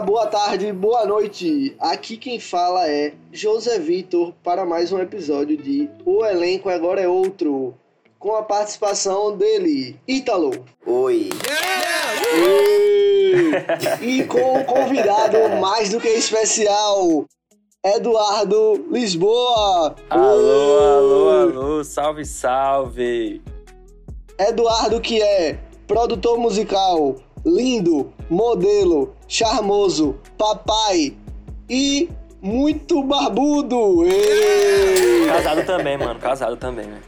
boa tarde, boa noite. Aqui quem fala é José Vitor para mais um episódio de O Elenco Agora é Outro, com a participação dele, Ítalo. Oi. E com o convidado mais do que especial, Eduardo Lisboa. Alô, alô, alô, salve, salve. Eduardo que é produtor musical, lindo, modelo, charmoso, papai e muito barbudo. Ê! Casado também, mano, casado também, né?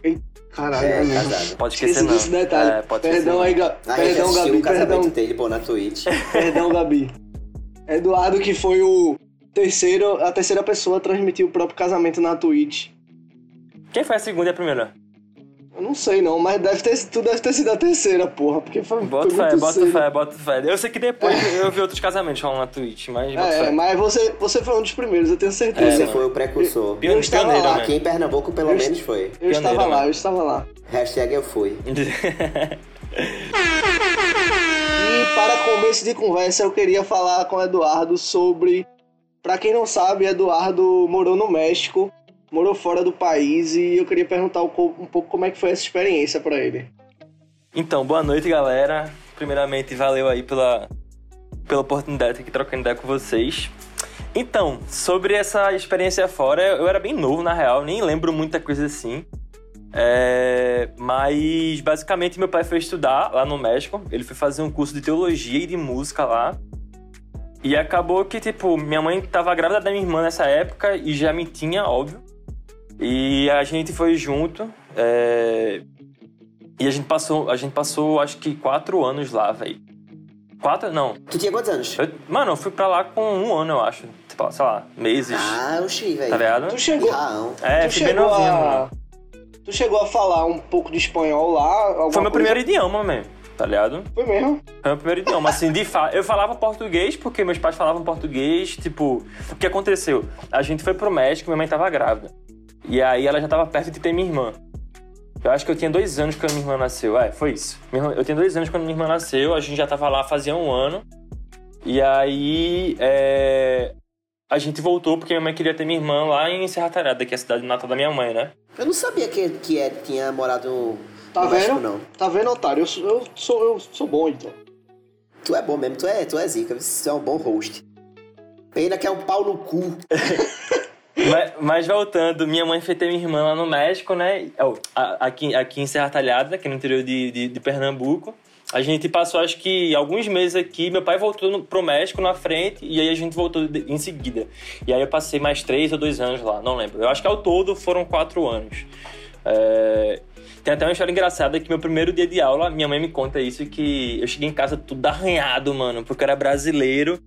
Caralho, É, amigo. casado. Pode esquecer Esqueci não. desse detalhe. É, pode perdão esquecer aí, não. Ga- A gente perdão, Gabi, o perdão, dele, pô, na Twitch. perdão, Gabi. Eduardo que foi o terceiro, a terceira pessoa a transmitir o próprio casamento na Twitch. Quem foi a segunda e a primeira? Eu não sei não, mas deve ter, tu deve ter sido a terceira, porra, porque foi, Bota foi fé, muito bota cedo. fé, bota fé. Eu sei que depois eu vi outros casamentos falando na Twitch, mas bota É, fé. mas você, você foi um dos primeiros, eu tenho certeza. Você mano. foi o precursor. Pione- eu estava Pioneiro, lá, né? Aqui em Pernambuco, pelo Eu- menos, foi. Eu Pioneiro, estava lá, mano. eu estava lá. Hashtag eu fui. E para começo de conversa, eu queria falar com o Eduardo sobre. Pra quem não sabe, Eduardo morou no México, morou fora do país e eu queria perguntar um pouco, como é que foi essa experiência pra ele. Então, boa noite, galera. Primeiramente, valeu aí pela, pela oportunidade de trocando ideia com vocês. Então, sobre essa experiência fora, eu era bem novo, na real, nem lembro muita coisa assim. É, mas, basicamente, meu pai foi estudar lá no México. Ele foi fazer um curso de teologia e de música lá. E acabou que, tipo, minha mãe tava grávida da minha irmã nessa época e já me tinha, óbvio. E a gente foi junto. é, e a gente passou, a gente passou acho que quatro anos lá, velho. Quatro? Não. Tu tinha quantos anos? Eu- mano, eu fui pra lá com um ano, eu acho. Tipo, sei lá, meses. Ah, oxi, velho. tá ligado? Tu chegou, Raão. É, tu fui bem chegou novinho, a. mano. Tu chegou a falar um pouco de espanhol lá? Foi meu coisa? primeiro idioma mesmo, tá ligado? Foi mesmo? Foi meu primeiro idioma. Assim, de fa... Eu falava português porque meus pais falavam português. Tipo, o que aconteceu? A gente foi pro México, minha mãe tava grávida. E aí ela já tava perto de ter minha irmã. Eu acho que eu tinha dois anos quando minha irmã nasceu. É, foi isso. Eu tinha dois anos quando minha irmã nasceu, a gente já tava lá fazia um ano. E aí. é, A gente voltou porque minha mãe queria ter minha irmã lá em Serra Talhada, que é a cidade natal da minha mãe, né? Eu não sabia que, que é, tinha morado Tá no México, vendo? não. Tá vendo, otário? Eu sou, eu sou, eu sou bom, então. Tu é bom mesmo, tu é, tu é zica, você é um bom host. Pena que é um pau no cu. mas, mas voltando, minha mãe foi ter minha irmã lá no México, né? Aqui, aqui em Serra Talhada, aqui no interior de, de, de Pernambuco. A gente passou, acho que, alguns meses aqui. Meu pai voltou no, pro México na frente e aí a gente voltou em seguida. E aí eu passei mais três ou dois anos lá, não lembro. Eu acho que ao todo foram quatro anos. É, Tem até uma história engraçada que meu primeiro dia de aula, minha mãe me conta isso, que eu cheguei em casa tudo arranhado, mano, porque eu era brasileiro.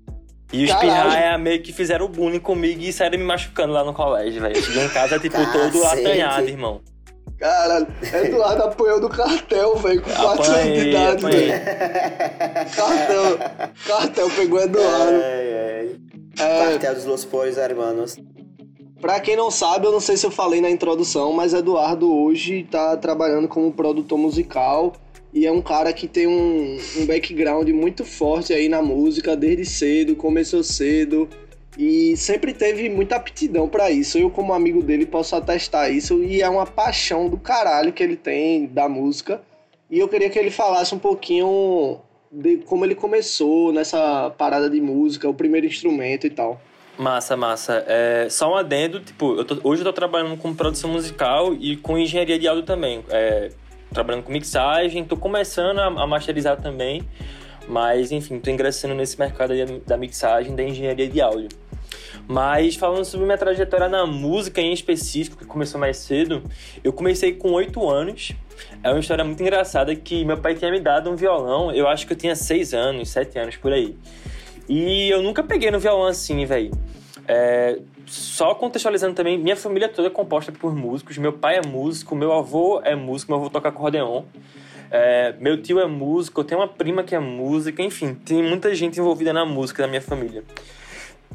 E os pirraia meio que fizeram bullying comigo e saíram me machucando lá no colégio, velho. Cheguei em casa, tipo, todo atanhado, irmão. Caralho, Eduardo apanhou do cartel, velho, com 4 anos de idade, velho. Cartel, cartel pegou Eduardo. É, é. É, Cartel dos Los Pois Hermanos. Pra quem não sabe, eu não sei se eu falei na introdução, mas Eduardo hoje tá trabalhando como produtor musical e é um cara que tem um, um background muito forte aí na música desde cedo, começou cedo e sempre teve muita aptidão pra isso. Eu, como amigo dele, posso atestar isso e é uma paixão do caralho que ele tem da música. E eu queria que ele falasse um pouquinho de como ele começou nessa parada de música, o primeiro instrumento e tal. Massa, massa. É, só um adendo, tipo, eu tô- hoje eu tô trabalhando com produção musical e com engenharia de áudio também. É, trabalhando com mixagem, tô começando a, a masterizar também, mas enfim, tô ingressando nesse mercado da mixagem, da engenharia de áudio. Mas falando sobre minha trajetória na música em específico, que começou mais cedo, eu comecei com 8 anos. É uma história muito engraçada que meu pai tinha me dado um violão, eu acho que eu tinha 6 anos, 7 anos por aí. E eu nunca peguei no violão assim, velho. É, só contextualizando também, minha família toda é composta por músicos. Meu pai é músico, meu avô é músico, meu avô toca acordeon. É, meu tio é músico, eu tenho uma prima que é música, enfim, tem muita gente envolvida na música da minha família.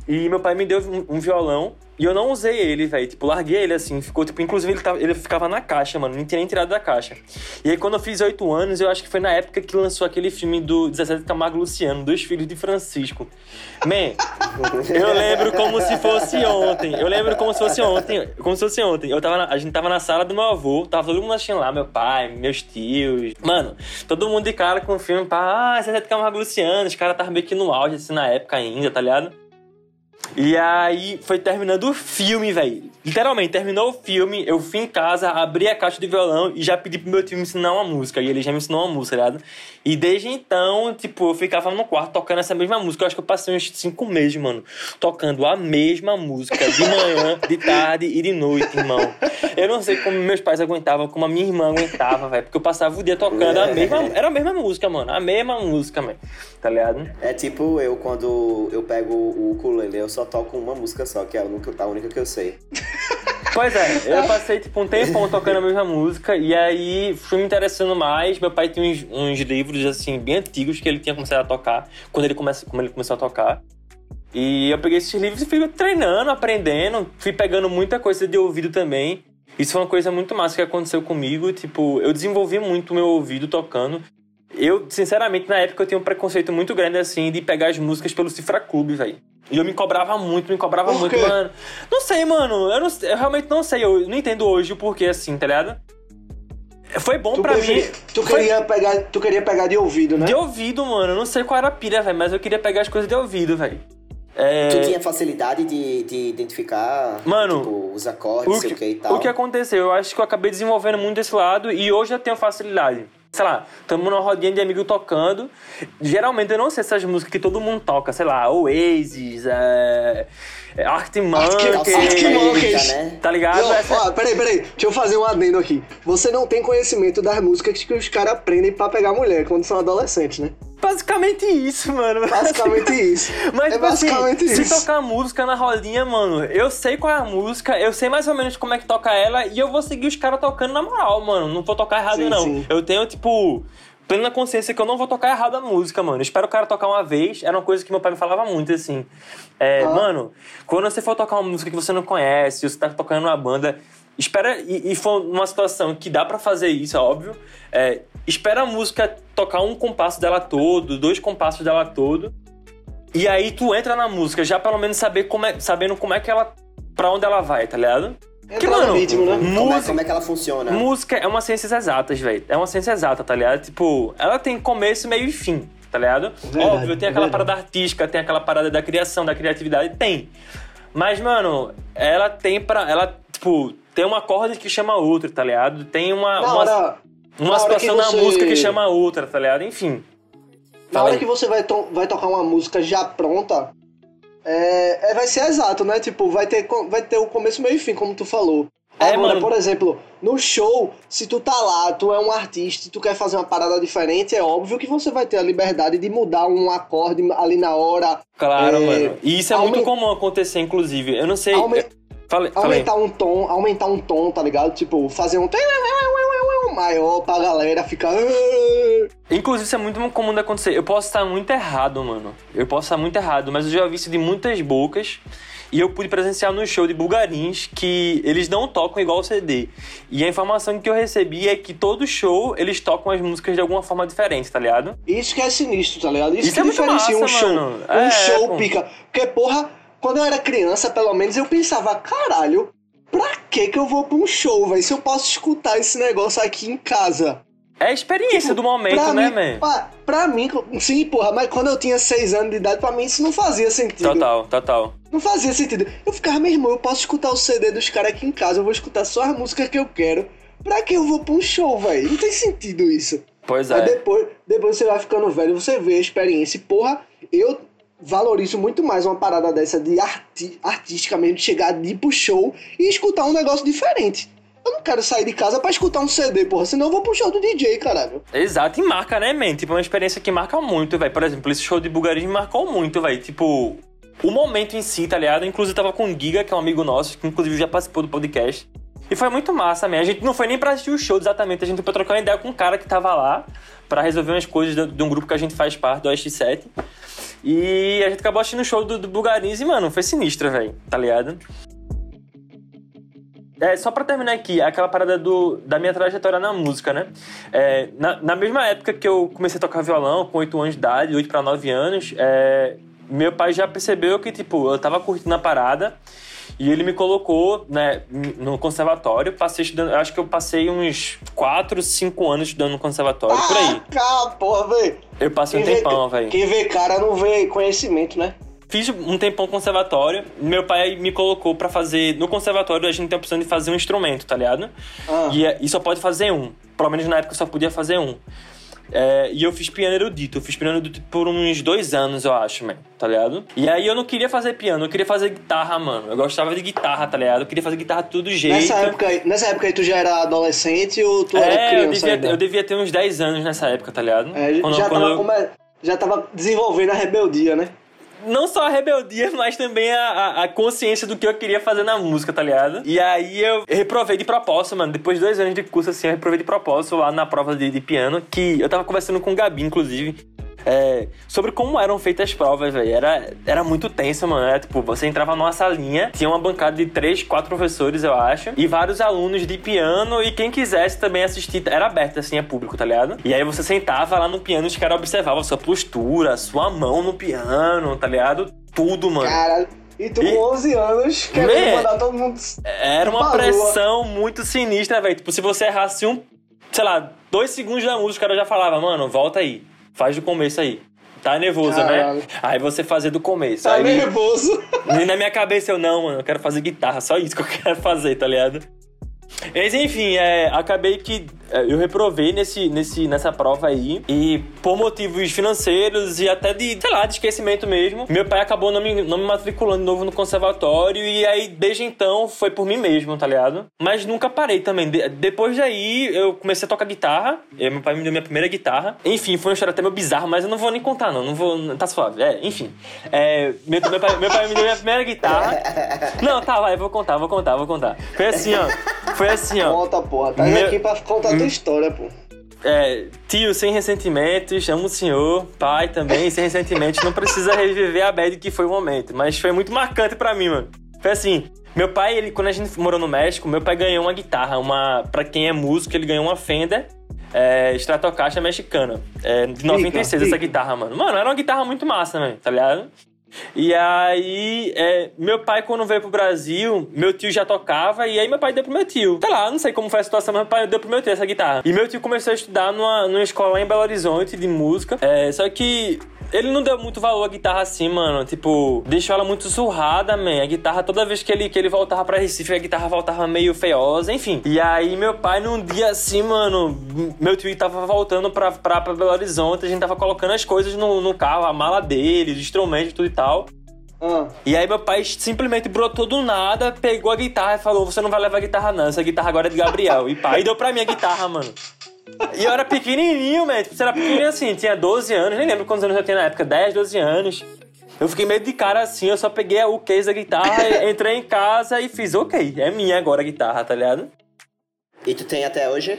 E meu pai me deu um, um violão e eu não usei ele, velho. Tipo, larguei ele assim. Ficou, tipo, inclusive ele, tava, ele ficava na caixa, mano. Não tinha nem tirado da caixa. E aí, quando eu fiz oito anos, eu acho que foi na época que lançou aquele filme do 17 Camargo Luciano, Dois Filhos de Francisco. Man, eu lembro como se fosse ontem. Eu lembro como se fosse ontem. Como se fosse ontem. Eu tava na, a gente tava na sala do meu avô, tava todo mundo assistindo lá, meu pai, meus tios. Mano, todo mundo de cara com o filme, pá, ah, 17 Camargo Luciano. Os caras estavam meio que no auge, assim, na época ainda, tá ligado? E aí foi terminando o filme, velho. Literalmente, terminou o filme, eu fui em casa, abri a caixa de violão e já pedi pro meu tio me ensinar uma música. E ele já me ensinou uma música, tá ligado? E desde então, tipo, eu ficava no quarto tocando essa mesma música. Eu acho que eu passei uns cinco meses, mano, tocando a mesma música de manhã, de tarde e de noite, irmão. Eu não sei como meus pais aguentavam, como a minha irmã aguentava, velho. Porque eu passava o dia tocando a mesma. Era a mesma música, mano. A mesma música, mano. Tá ligado? É tipo eu quando eu pego o ukulele, eu só toco uma música só, que é a única, que eu sei. Pois é, eu passei tipo um tempão tocando a mesma música e aí fui me interessando mais. Meu pai tinha uns, uns livros assim bem antigos que ele tinha começado a tocar quando ele, começa, como ele começou a tocar. E eu peguei esses livros e fui treinando, aprendendo, fui pegando muita coisa de ouvido também. Isso foi uma coisa muito massa que aconteceu comigo, tipo, eu desenvolvi muito o meu ouvido tocando. Eu, sinceramente, na época eu tinha um preconceito muito grande assim de pegar as músicas pelo Cifra Clube, velho. E eu me cobrava muito, me cobrava Por muito, quê? mano. Não sei, mano. Eu, não, eu realmente não sei. Eu não entendo hoje o porquê assim, tá ligado? Foi bom Tu, pra preferi- mim. tu, Foi queria pegar, tu queria pegar de ouvido, né? de ouvido, mano. Eu não sei qual era a pilha, velho, mas eu queria pegar as coisas de ouvido, velho. É, Tu tinha facilidade de, de identificar Mano, tipo, os acordes, o sei que, o que e tal. o que aconteceu? Eu acho que eu acabei desenvolvendo muito desse lado e hoje eu tenho facilidade. Sei lá, tamo numa rodinha de amigo tocando. Geralmente eu não sei essas músicas que todo mundo toca, sei lá, Oasis, é Arctic Arctic- Monkeys, né? tá ligado? Não, Essa- ó, peraí, peraí. Deixa eu fazer um adendo aqui. Você não tem conhecimento das músicas que os caras aprendem pra pegar mulher quando são adolescentes, né? Basicamente isso, mano. Basicamente isso. Mas, é tipo assim, basicamente se isso. tocar música na rodinha, mano, eu sei qual é a música, eu sei mais ou menos como é que toca ela e eu vou seguir os caras tocando na moral, mano. Não vou tocar errado, Sim, não. sim. Eu tenho, tipo, plena consciência que eu não vou tocar errado a música, mano. Eu espero o cara tocar uma vez. Era uma coisa que meu pai me falava muito, assim. É, Ah. mano, quando você for tocar uma música que você não conhece, você tá tocando numa banda. Espera, e, e for uma situação que dá pra fazer isso, é óbvio. É, espera a música tocar um compasso dela todo, dois compassos dela todo. E aí tu entra na música, já pelo menos saber como é, sabendo como é que ela. pra onde ela vai, tá ligado? Entra no ritmo, né? Como é, música, como é que ela funciona? música é uma ciência exatas, velho. É uma ciência exata, tá ligado? Tipo, ela tem começo, meio e fim, tá ligado? Verdade, Óbvio, tem aquela verdade. parada artística, tem aquela parada da criação, da criatividade, tem. Mas, mano, ela tem pra. Ela, tipo, tem uma corda que chama outra, tá ligado? Tem uma. Na uma hora, uma na que situação você- na música que chama outra, tá ligado? Enfim. na Fala hora aí. que você vai, to- vai tocar uma música já pronta, é, é- vai ser exato, né? Tipo, vai ter, vai ter o começo, meio e fim, como tu falou. É, Agora, mano. por exemplo, no show, se tu tá lá, tu é um artista e tu quer fazer uma parada diferente, é óbvio que você vai ter a liberdade de mudar um acorde ali na hora, Claro, É, mano. E isso é muito comum acontecer, inclusive. Eu não sei. Falei. aumentar um tom, aumentar um tom, tá ligado? Tipo, fazer um maior pra galera ficar. Inclusive, isso é muito comum de acontecer. Eu posso estar muito errado, mano. Eu posso estar muito errado, mas eu já ouvi isso de muitas bocas. E eu pude presenciar no show de Bulgarins que eles não tocam igual o CD. E a informação que eu recebi é que todo show eles tocam as músicas de alguma forma diferente, tá ligado? Isso que é sinistro, tá ligado? Isso, Isso que é diferencia um massa, show. mano. Um É, show pô. pica. Porque, porra, quando eu era criança, pelo menos, eu pensava, caralho, pra que que eu vou pra um show, velho? Se eu posso escutar esse negócio aqui em casa. É a experiência do momento, Tipo, né, mim, pra, pra mim, sim, porra, mas quando eu tinha seis anos de idade, pra mim isso não fazia sentido. Total, total. Não fazia sentido. Eu ficava, meu irmão, eu posso escutar o CD dos caras aqui em casa, eu vou escutar só as músicas que eu quero. Pra que eu vou pra um show, velho? Não tem sentido isso. Pois é. depois, depois você vai ficando velho, você vê a experiência. E, porra, eu valorizo muito mais uma parada dessa de arti artística mesmo, de chegar de ir pro show e escutar um negócio diferente. Eu não quero sair de casa pra escutar um CD, porra, senão eu vou pro show do DJ, caralho. Exato, e marca, né, man? Tipo, uma experiência que marca muito, velho. Por exemplo, esse show de Bulgarismo marcou muito, velho. Tipo, o momento em si, tá ligado? Inclusive, tava com o Giga, que é um amigo nosso, que inclusive já participou do podcast. E foi muito massa, man. A gente não foi nem pra assistir o show exatamente, a gente foi trocar uma ideia com um cara que tava lá, pra resolver umas coisas de de um grupo que a gente faz parte, do Oeste 7. E a gente acabou assistindo o show do, do Bugarins e, mano, foi sinistro, velho, tá ligado? É, só pra terminar aqui, aquela parada do, da minha trajetória na música, né? É, na, na mesma época que eu comecei a tocar violão, com 8 anos de idade, 8 para 9 anos, é, meu pai já percebeu que, tipo, eu tava curtindo a parada e ele me colocou, né, no conservatório. Passei estudando, acho que eu passei uns 4, 5 anos estudando no conservatório, por aí. Ah, porra, velho. Eu passei um tempão, velho. Quem vê cara não vê conhecimento, né? Fiz um tempão conservatório. Meu pai me colocou para fazer. No conservatório a gente tem a opção de fazer um instrumento, tá ligado? Ah. E, é, e só pode fazer um. Pelo menos na época só podia fazer um. É, e eu fiz piano erudito. Eu fiz piano erudito por uns dois anos, eu acho, man, tá ligado? E aí eu não queria fazer piano, eu queria fazer guitarra, mano. Eu gostava de guitarra, tá ligado? Eu queria fazer guitarra tudo jeito. Nessa época, nessa época aí tu já era adolescente ou tu é, era criança? Eu devia, eu devia ter uns 10 anos nessa época, tá ligado? É, quando, já, quando tava eu... já tava desenvolvendo a rebeldia, né? Não só a rebeldia, mas também a, a, consciência do que eu queria fazer na música, tá ligado? E aí eu reprovei de propósito, mano. Depois de dois anos de curso, assim, eu reprovei de propósito lá na prova de, de piano, que eu tava conversando com o Gabi, inclusive é, sobre como eram feitas as provas, velho. Era, era muito tenso, mano. Era, tipo, você entrava numa salinha, tinha uma bancada de três, quatro professores, eu acho, e vários alunos de piano, e quem quisesse também assistir, era aberto, assim, é público, tá ligado? E aí você sentava lá no piano, os caras observavam a sua postura, sua mão no piano, tá ligado? Tudo, mano. Caralho. E tu com 11 anos querendo mandar todo mundo. Era uma pressão muito sinistra, velho. Tipo, se você errasse um, sei lá, dois segundos da música, o cara já falava, mano, volta aí. Faz do começo aí. Tá nervoso, né? Caralho. né? Aí você fazer do começo. Tá aí, nervoso. Na minha cabeça eu, não, mano, eu quero fazer guitarra, só isso que eu quero fazer, tá ligado? Mas enfim, é, acabei que eu reprovei nesse, nesse, nessa prova aí. E por motivos financeiros e até de, sei lá, de esquecimento mesmo, meu pai acabou não me, não me matriculando de novo no conservatório. E aí, desde então, foi por mim mesmo, tá ligado? Mas nunca parei também. De, depois daí, eu comecei a tocar guitarra. E meu pai me deu minha primeira guitarra. Enfim, foi uma história até meio bizarra, mas eu não vou nem contar, não. Não vou. Tá suave. É, enfim. É, meu, meu, pai, meu pai me deu minha primeira guitarra. Não, tá, vai, vou contar, vou contar, vou contar. Foi assim, ó. Foi assim, ó. Conta, porra. Tá meu... aqui pra contar tua história, pô. É, tio, sem ressentimentos, amo o senhor, pai também, sem ressentimentos, não precisa reviver a bad que foi o momento, mas foi muito marcante para mim, mano. Foi assim, meu pai, ele, quando a gente morou no México, meu pai ganhou uma guitarra, uma, para quem é músico, ele ganhou uma Fender é, Stratocaster mexicana, é, de 96 fica, essa fica. guitarra, mano. Mano, era uma guitarra muito massa, mano, tá ligado? E aí, é, meu pai, quando veio pro Brasil, meu tio já tocava, e aí meu pai deu pro meu tio. Sei lá, não sei como foi a situação, mas meu pai deu pro meu tio essa guitarra. E meu tio começou a estudar numa, numa escola em Belo Horizonte de música. É, só que ele não deu muito valor à guitarra assim, mano. Tipo, deixou ela muito surrada, man. A guitarra, toda vez que ele, que ele voltava pra Recife, a guitarra voltava meio feiosa, enfim. E aí, meu pai, num dia assim, mano, meu tio tava voltando pra, pra, pra Belo Horizonte, a gente tava colocando as coisas no, no carro, a mala dele, os instrumentos, tudo e tal. Ah. E aí meu pai simplesmente brotou do nada, pegou a guitarra e falou: Você não vai levar a guitarra, não. Essa guitarra agora é de Gabriel. E pai deu pra mim a guitarra, mano. E eu era pequenininho, man. Tipo, você era pequenininho assim, tinha 12 anos, nem lembro quantos anos eu tinha na época, 10, 12 anos. Eu fiquei meio de cara assim, eu só peguei o case da guitarra, entrei em casa e fiz, ok, é minha agora a guitarra, tá ligado? E tu tem até hoje?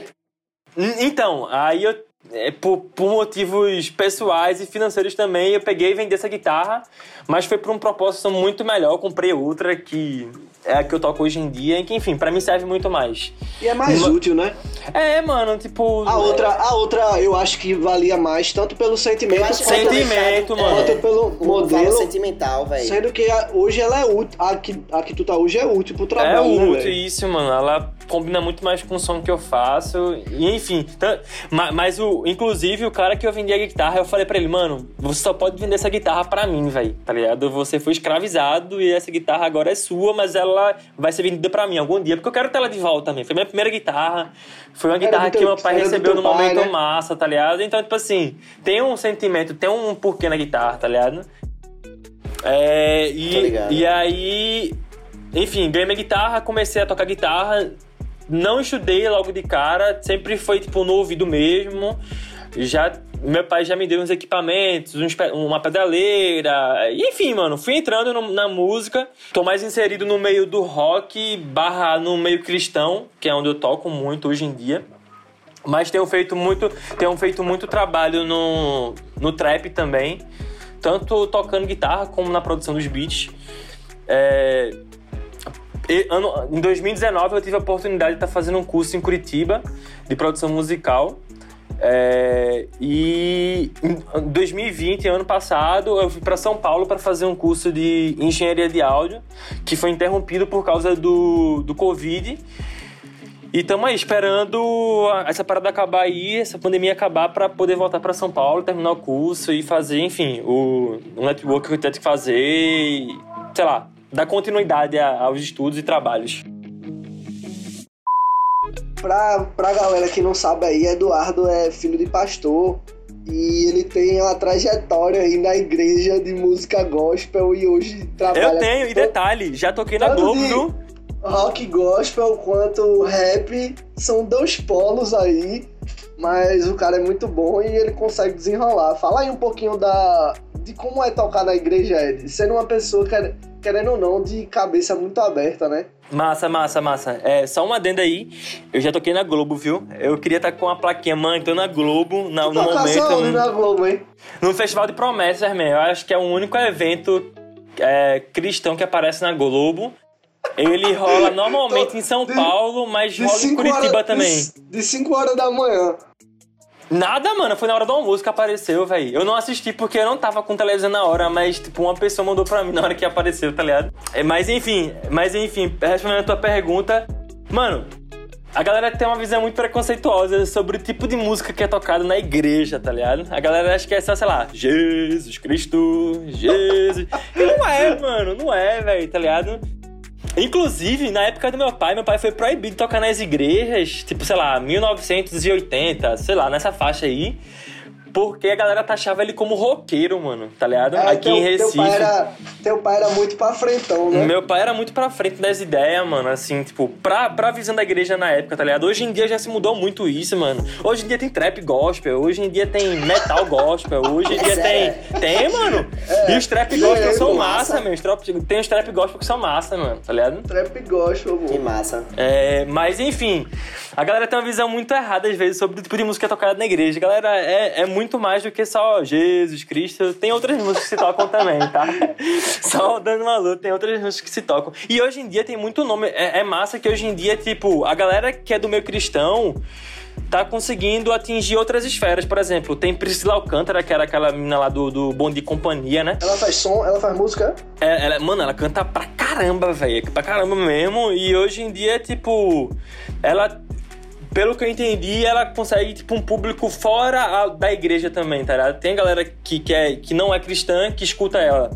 Então, aí eu é, por, por, motivos pessoais e financeiros também, eu peguei e vendi essa guitarra, mas foi por um propósito muito melhor. Eu comprei outra que é a que eu toco hoje em dia, que enfim, para mim serve muito mais. E é mais útil, né? É, mano, tipo. A outra, a outra eu acho que valia mais, tanto pelo sentimento quanto, sentimento, mano. quanto pelo modelo. sentimental, velho. Sendo que a, hoje ela é útil. A que, a que tu tá hoje é útil pro trabalho. É útil, né, isso, mano. Ela combina muito mais com o som que eu faço. E enfim. Tá, mas, mas o, inclusive, o cara que eu vendi a guitarra, eu falei pra ele, mano, você só pode vender essa guitarra pra mim, velho. Tá ligado? Você foi escravizado e essa guitarra agora é sua, mas ela vai ser vendida pra mim algum dia, porque eu quero ter ela de volta também. Foi minha primeira guitarra. Foi uma guitarra teu, que meu pai recebeu no pai, momento né? massa, tá ligado? Então, tipo assim, tem um sentimento, tem um porquê na guitarra, tá ligado? É, e, e aí, enfim, ganhei minha guitarra, comecei a tocar guitarra não estudei logo de cara, sempre foi tipo no ouvido mesmo. Já meu pai já me deu uns equipamentos, uns, uma pedaleira, enfim, mano, fui entrando no, na música. Tô mais inserido no meio do rock barra no meio cristão, que é onde eu toco muito hoje em dia. Mas tenho feito muito, tenho feito muito trabalho no, no trap também. tanto tocando guitarra como na produção dos beats. É, ano, em 2019 eu tive a oportunidade de estar fazendo um curso em Curitiba de produção musical. É, e em 2020, ano passado, eu fui para São Paulo para fazer um curso de engenharia de áudio, que foi interrompido por causa do, do Covid. E estamos aí esperando essa parada acabar aí, essa pandemia acabar para poder voltar para São Paulo, terminar o curso e fazer, enfim, o, network que eu tenho que fazer, e, sei lá, dar continuidade aos estudos e trabalhos. Pra, pra galera que não sabe aí, Eduardo é filho de pastor e ele tem uma trajetória aí na igreja de música gospel e hoje trabalha... Eu tenho, e detalhe, já toquei na Globo, viu? rock gospel quanto rap são dois polos aí, mas o cara é muito bom e ele consegue desenrolar. Fala aí um pouquinho da de como é tocar na igreja, Ed. Sendo uma pessoa, querendo ou não, de cabeça muito aberta, né? Massa, massa, massa. É, só uma adenda aí. Eu já toquei na Globo, viu? Eu queria estar com a plaquinha, mãe, tô na Globo, na, no momento. No, na Globo, hein? No Festival de Promessas, man. Eu acho que é o único evento é, cristão que aparece na Globo. Ele rola normalmente em São de, Paulo, mas rola em Curitiba também. De 5 horas da manhã. Nada, mano, foi na hora do almoço que apareceu, velho. Eu não assisti porque eu não tava com televisão na hora, mas, tipo, uma pessoa mandou pra mim na hora que apareceu, tá ligado? É, mas enfim, mas enfim, respondendo a tua pergunta, mano, a galera tem uma visão muito preconceituosa sobre o tipo de música que é tocada na igreja, tá ligado? A galera acha que é só, sei lá, Jesus Cristo, Jesus. E não é, mano, não é, velho, tá ligado? Inclusive, na época do meu pai, meu pai foi proibido de tocar nas igrejas, tipo, sei lá, 1980, sei lá, nessa faixa aí. Porque a galera taxava ele como roqueiro, mano, tá ligado? É, Aqui teu, em Recife. Teu pai, era, teu pai era muito pra frentão, né? Meu pai era muito pra frente das ideias, mano. Assim, tipo, pra, pra visão da igreja na época, tá ligado? Hoje em dia já se mudou muito isso, mano. Hoje em dia tem trap gospel, hoje em dia tem metal gospel, hoje em dia tem. Tem, mano. É, e os trap gospel são massa, massa meu. Tem os trap gospel que são massa, mano, tá ligado? Trap gospel, mano. Que massa. É, mas enfim, a galera tem uma visão muito errada às vezes sobre o tipo de música tocada na igreja. A galera é, é muito mais do que só Jesus Cristo. Tem outras músicas que se tocam também, tá? Só dando uma luta, tem outras músicas que se tocam. E hoje em dia tem muito nome. É, é massa que hoje em dia, tipo, a galera que é do meio cristão tá conseguindo atingir outras esferas. Por exemplo, tem Priscila Alcântara, que era aquela menina lá do, do Bom de Companhia, né? Ela faz som, ela faz música? É, ela, mano, ela canta pra caramba, velho. Pra caramba mesmo. E hoje em dia, tipo, ela pelo que eu entendi, ela consegue, tipo, um público fora a, da igreja também, tá ligado? Tem galera que, que, é, que não é cristã que escuta ela.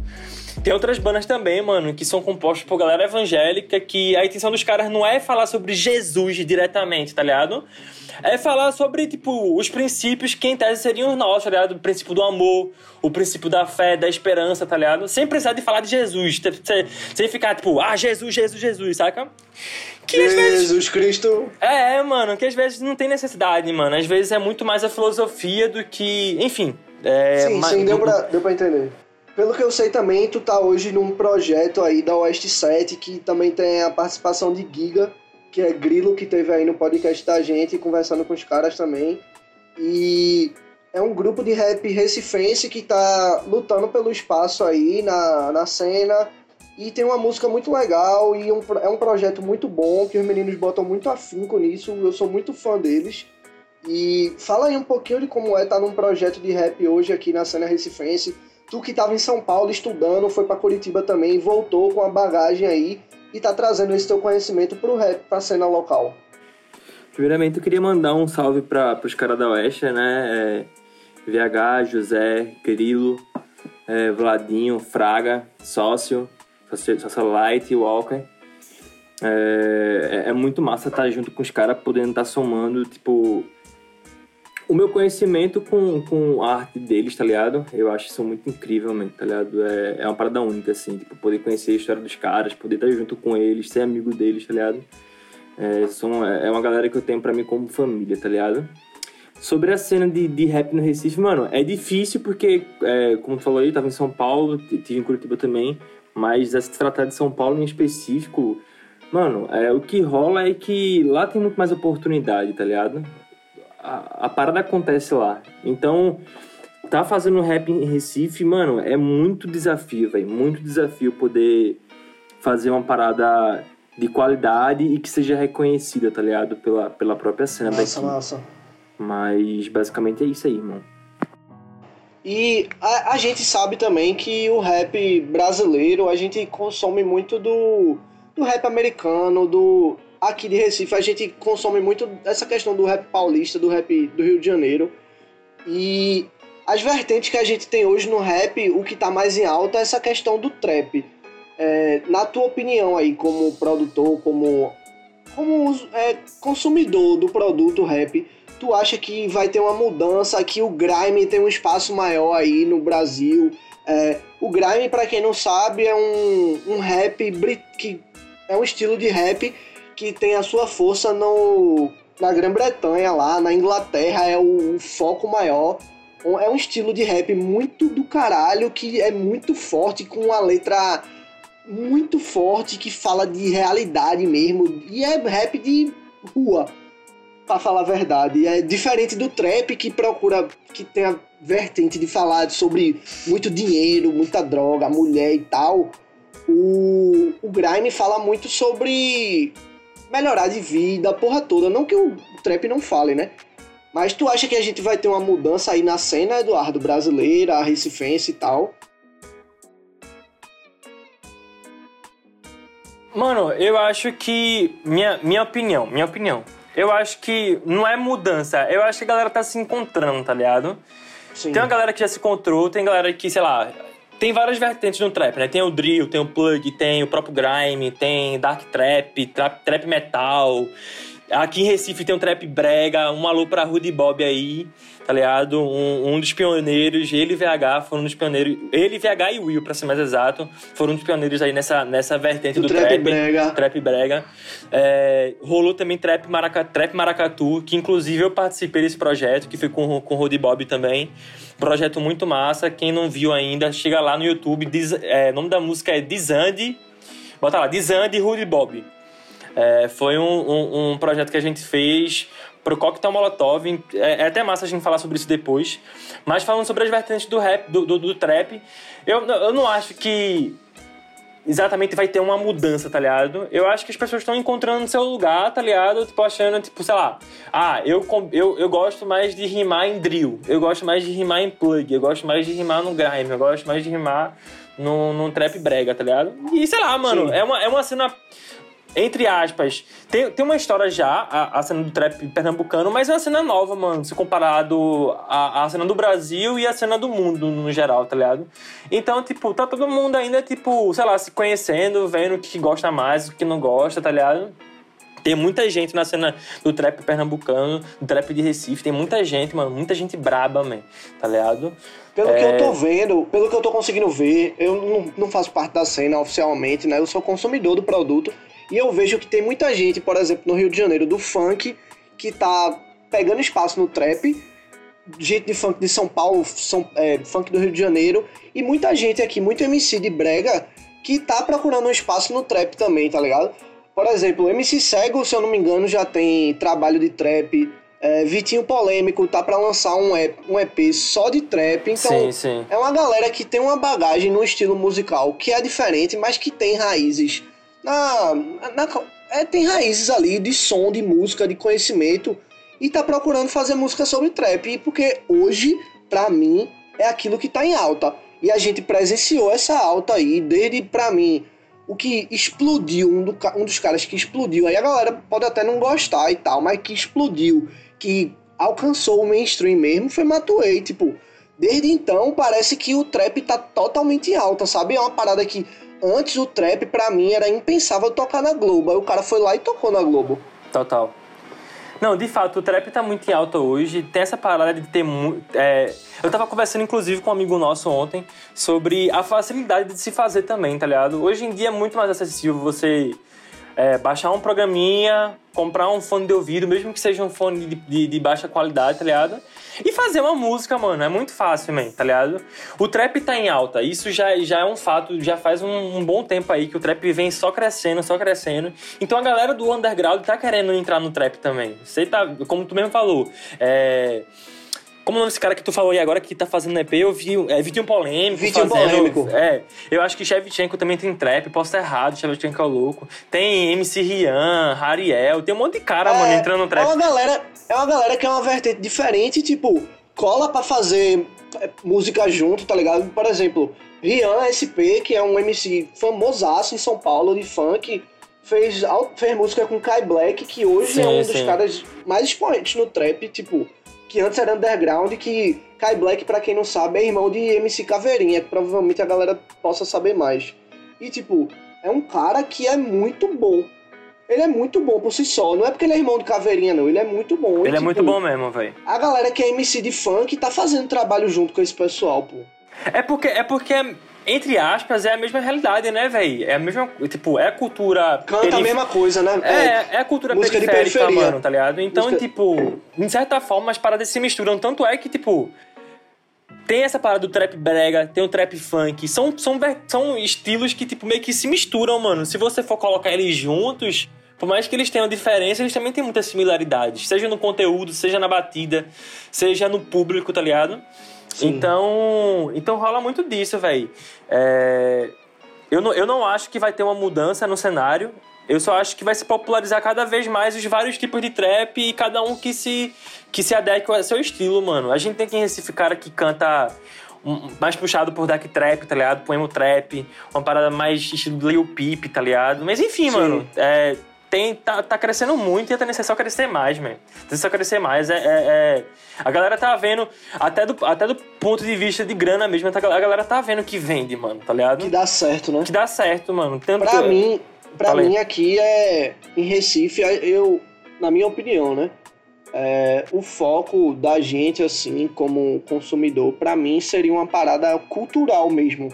Tem outras bandas também, mano, que são compostas por galera evangélica, que a intenção dos caras não é falar sobre Jesus diretamente, tá ligado? É falar sobre, tipo, os princípios que em tese seriam os nossos, tá ligado? O princípio do amor, o princípio da fé, da esperança, tá ligado? Sem precisar de falar de Jesus, sem, ficar, tipo, ah, Jesus, Jesus, Jesus, saca? Que Jesus vezes... Cristo. É, é, mano, que às vezes não tem necessidade, mano. Às vezes é muito mais a filosofia do que. Enfim. É, sim, ma... sim, deu pra, deu pra entender. Pelo que eu sei também, tu tá hoje num projeto aí da Oeste 7 que também tem a participação de Giga, que é Grilo, que teve aí no podcast da gente, conversando com os caras também. E é um grupo de rap recifense que tá lutando pelo espaço aí na, na cena e tem uma música muito legal e um, é um projeto muito bom, que os meninos botam muito afinco nisso. Eu sou muito fã deles. E fala aí um pouquinho de como é estar tá num projeto de rap hoje aqui na cena recifense. Tu que estava em São Paulo estudando, foi para Curitiba também, voltou com a bagagem aí e tá trazendo esse teu conhecimento pro rap, pra cena local. Primeiramente, eu queria mandar um salve para os caras da Oeste, né? É, VH, José, Grilo, é, Vladinho, Fraga, Sócio, Socialite, Walker. É, é, é muito massa estar junto com os caras, podendo estar somando, tipo, o meu conhecimento com, com a arte deles, tá ligado? Eu acho isso muito incrível, mano, tá ligado? É, é uma parada única, assim, tipo, poder conhecer a história dos caras, poder estar junto com eles, ser amigo deles, tá ligado? É, são, é uma galera que eu tenho para mim como família, tá ligado? Sobre a cena de, de rap no Recife, mano, é difícil porque, é, como tu falou aí, tava em São Paulo, tive em Curitiba também, mas se tratar de São Paulo em específico, mano, é, o que rola é que lá tem muito mais oportunidade, tá ligado? A, a parada acontece lá. Então, tá fazendo rap em Recife, mano, é muito desafio, velho. Muito desafio poder fazer uma parada de qualidade e que seja reconhecida, tá ligado? Pela, pela própria cena Massa, daqui. massa. Mas basicamente é isso aí, irmão. E a, a gente sabe também que o rap brasileiro, a gente consome muito do, do rap americano, do. Aqui de Recife, a gente consome muito essa questão do rap paulista, do rap do Rio de Janeiro. E as vertentes que a gente tem hoje no rap, o que tá mais em alta é essa questão do trap. É, na tua opinião aí, como produtor, como, como é, consumidor do produto rap, tu acha que vai ter uma mudança, que o grime tem um espaço maior aí no Brasil? É, o grime, para quem não sabe, é um, um rap que é um estilo de rap que tem a sua força no, na Grã-Bretanha, lá na Inglaterra, é o, o foco maior. É um estilo de rap muito do caralho, que é muito forte, com uma letra muito forte, que fala de realidade mesmo. E é rap de rua, pra falar a verdade. É diferente do trap, que procura, que tem a vertente de falar sobre muito dinheiro, muita droga, mulher e tal. O, o Grime fala muito sobre melhorar de vida, a porra toda. Não que o trap não fale, né? Mas tu acha que a gente vai ter uma mudança aí na cena, Eduardo, brasileira, recifense e tal? Mano, eu acho que. Minha, minha opinião, minha opinião. Eu acho que não é mudança. Eu acho que a galera tá se encontrando, tá ligado? Sim. Tem uma galera que já se encontrou, tem galera que, sei lá. Tem várias vertentes no trap, né? Tem o drill, tem o plug, tem o próprio grime, tem dark trap, trap, trap metal. Aqui em Recife tem um trap brega, um alô pra Rudy Bob aí, tá ligado? Um, um dos pioneiros, ele e VH foram um dos pioneiros. Ele, VH e Will, pra ser mais exato, foram um dos pioneiros aí nessa, nessa vertente Do do, trap trap. brega. Trap brega. É, rolou também trap, Maraca, trap Maracatu, que inclusive eu participei desse projeto, que foi com, com o Rudy Bob também. Projeto muito massa. Quem não viu ainda, chega lá no YouTube. Diz- é, o nome da música é Dizande. Bota lá, Dizande e Rudy Bob. É, foi um, um- um projeto que a gente fez pro Coquetel Molotov. É, é até massa a gente falar sobre isso depois. Mas falando sobre as vertentes do rap, do, do, do trap, eu, eu não acho que exatamente vai ter uma mudança, tá ligado? Eu acho que as pessoas estão encontrando seu lugar, tá ligado? Tipo, achando, tipo, sei lá, ah, eu, eu, eu gosto mais de rimar em drill, eu gosto mais de rimar em plug, eu gosto mais de rimar no grime, eu gosto mais de rimar num, num trap brega, tá ligado? E sei lá, mano, Sim. é uma, é uma cena entre aspas, tem, tem uma história já, a, a cena do trap pernambucano, mas é uma cena nova, mano, se comparado à, à cena do Brasil e à cena do mundo no geral, tá ligado? Então, tipo, tá todo mundo ainda, tipo, sei lá, se conhecendo, vendo o que gosta mais, o que não gosta, tá ligado? Tem muita gente na cena do trap pernambucano, do trap de Recife, tem muita gente, mano, muita gente braba, man, tá ligado? Pelo É. que eu tô vendo, pelo que eu tô conseguindo ver, eu não, não faço parte da cena oficialmente, né? Eu sou consumidor do produto e eu vejo que tem muita gente, por exemplo, no Rio de Janeiro, do funk, que tá pegando espaço no trap, gente de funk de São Paulo, São, é, funk do Rio de Janeiro, e muita gente aqui, muito MC de brega, que tá procurando um espaço no trap também, tá ligado? Por exemplo, MC Cego, se eu não me engano, já tem trabalho de trap. É, Vitinho Polêmico tá pra lançar um EP, um EP só de trap. Então, sim, sim. é uma galera que tem uma bagagem no estilo musical que é diferente, mas que tem raízes. Na, na- é, tem raízes ali de som, de música, de conhecimento. E tá procurando fazer música sobre trap. Porque hoje, pra mim, é aquilo que tá em alta. E a gente presenciou essa alta aí, desde pra mim, o que explodiu, um, do um dos caras que explodiu. Aí a galera pode até não gostar e tal, mas que explodiu, que alcançou o mainstream mesmo, foi Matuei. Tipo, Desde então, parece que o trap tá totalmente em alta, sabe? É uma parada que antes o trap, pra mim, era impensável tocar na Globo. Aí o cara foi lá e tocou na Globo. Total. Não, de fato, o trap tá muito em alta hoje. Tem essa parada de ter muito. eu tava conversando, inclusive, com um amigo nosso ontem sobre a facilidade de se fazer também, tá ligado? Hoje em dia é muito mais acessível você é, baixar um programinha, comprar um fone de ouvido, mesmo que seja um fone de, de- de baixa qualidade, tá ligado? E fazer uma música, mano, é muito fácil, man, tá ligado? O trap tá em alta, isso já, já é um fato, já faz um, um bom tempo aí que o trap vem só crescendo, só crescendo. Então a galera do underground tá querendo entrar no trap também. Você tá, como tu mesmo falou, é Como o nome desse cara que tu falou aí agora que tá fazendo EP, eu vi. É Vitinho Polêmico. Vitinho fazendo, Polêmico. É. Eu acho que Shevchenko também tem trap, posso estar errado, Shevchenko é o louco. Tem MC Rian, Hariel, tem um monte de cara, mano, entrando no É trap. uma galera, é uma galera que é uma vertente diferente, tipo, cola pra fazer é, música junto, tá ligado? Por exemplo, Rian SP, que é um MC famosaço em São Paulo de funk, fez, fez música com Kai Black, que hoje é Sim, um dos sim. caras mais expoentes no trap, tipo, que antes era underground, que Kai Black, pra quem não sabe, é irmão de MC Caveirinha, que provavelmente a galera possa saber mais. E, tipo, é um cara que é muito bom. Ele é muito bom por si só. Não é porque ele é irmão de Caveirinha, não. Ele é muito bom. E, Ele é tipo, muito bom mesmo, velho. A galera que é MC de funk tá fazendo trabalho junto com esse pessoal, pô. É porque, é porque, entre aspas, é a mesma realidade, né, velho? É a mesma. Tipo, é a cultura. Canta a perif- mesma coisa, né? É, é a cultura música de periférica, periferia. mano, tá ligado? Então, Música- tipo, de certa forma, as paradas se misturam. Tanto é que, tipo, tem essa parada do trap brega, tem o trap funk. São, são, são estilos que, tipo, meio que se misturam, mano. Se você for colocar eles juntos, por mais que eles tenham diferença, eles também têm muitas similaridades. Seja no conteúdo, seja na batida, seja no público, tá ligado? Sim. Então, então rola muito disso, velho. É, eu, não, eu não acho que vai ter uma mudança no cenário. Eu só acho que vai se popularizar cada vez mais os vários tipos de trap e cada um que se, que se adeque ao seu estilo, mano. A gente tem aqui em Recife cara que canta mais puxado por dark trap, tá ligado? Poema trap, uma parada mais estilo Lil Peep, tá ligado? Mas enfim, Sim. mano, é, tem, tá, tá crescendo muito e a tendência é só crescer mais, man. A tendência é só crescer mais. É, é- é- A galera tá vendo, até do, até do ponto de vista de grana mesmo, a galera tá vendo que vende, mano, tá ligado? Que dá certo, né? Que dá certo, mano. Tanto Pra que- mim, pra Falei. mim aqui é em Recife, eu, na minha opinião, né? é, o foco da gente, assim, como consumidor, pra mim seria uma parada cultural mesmo.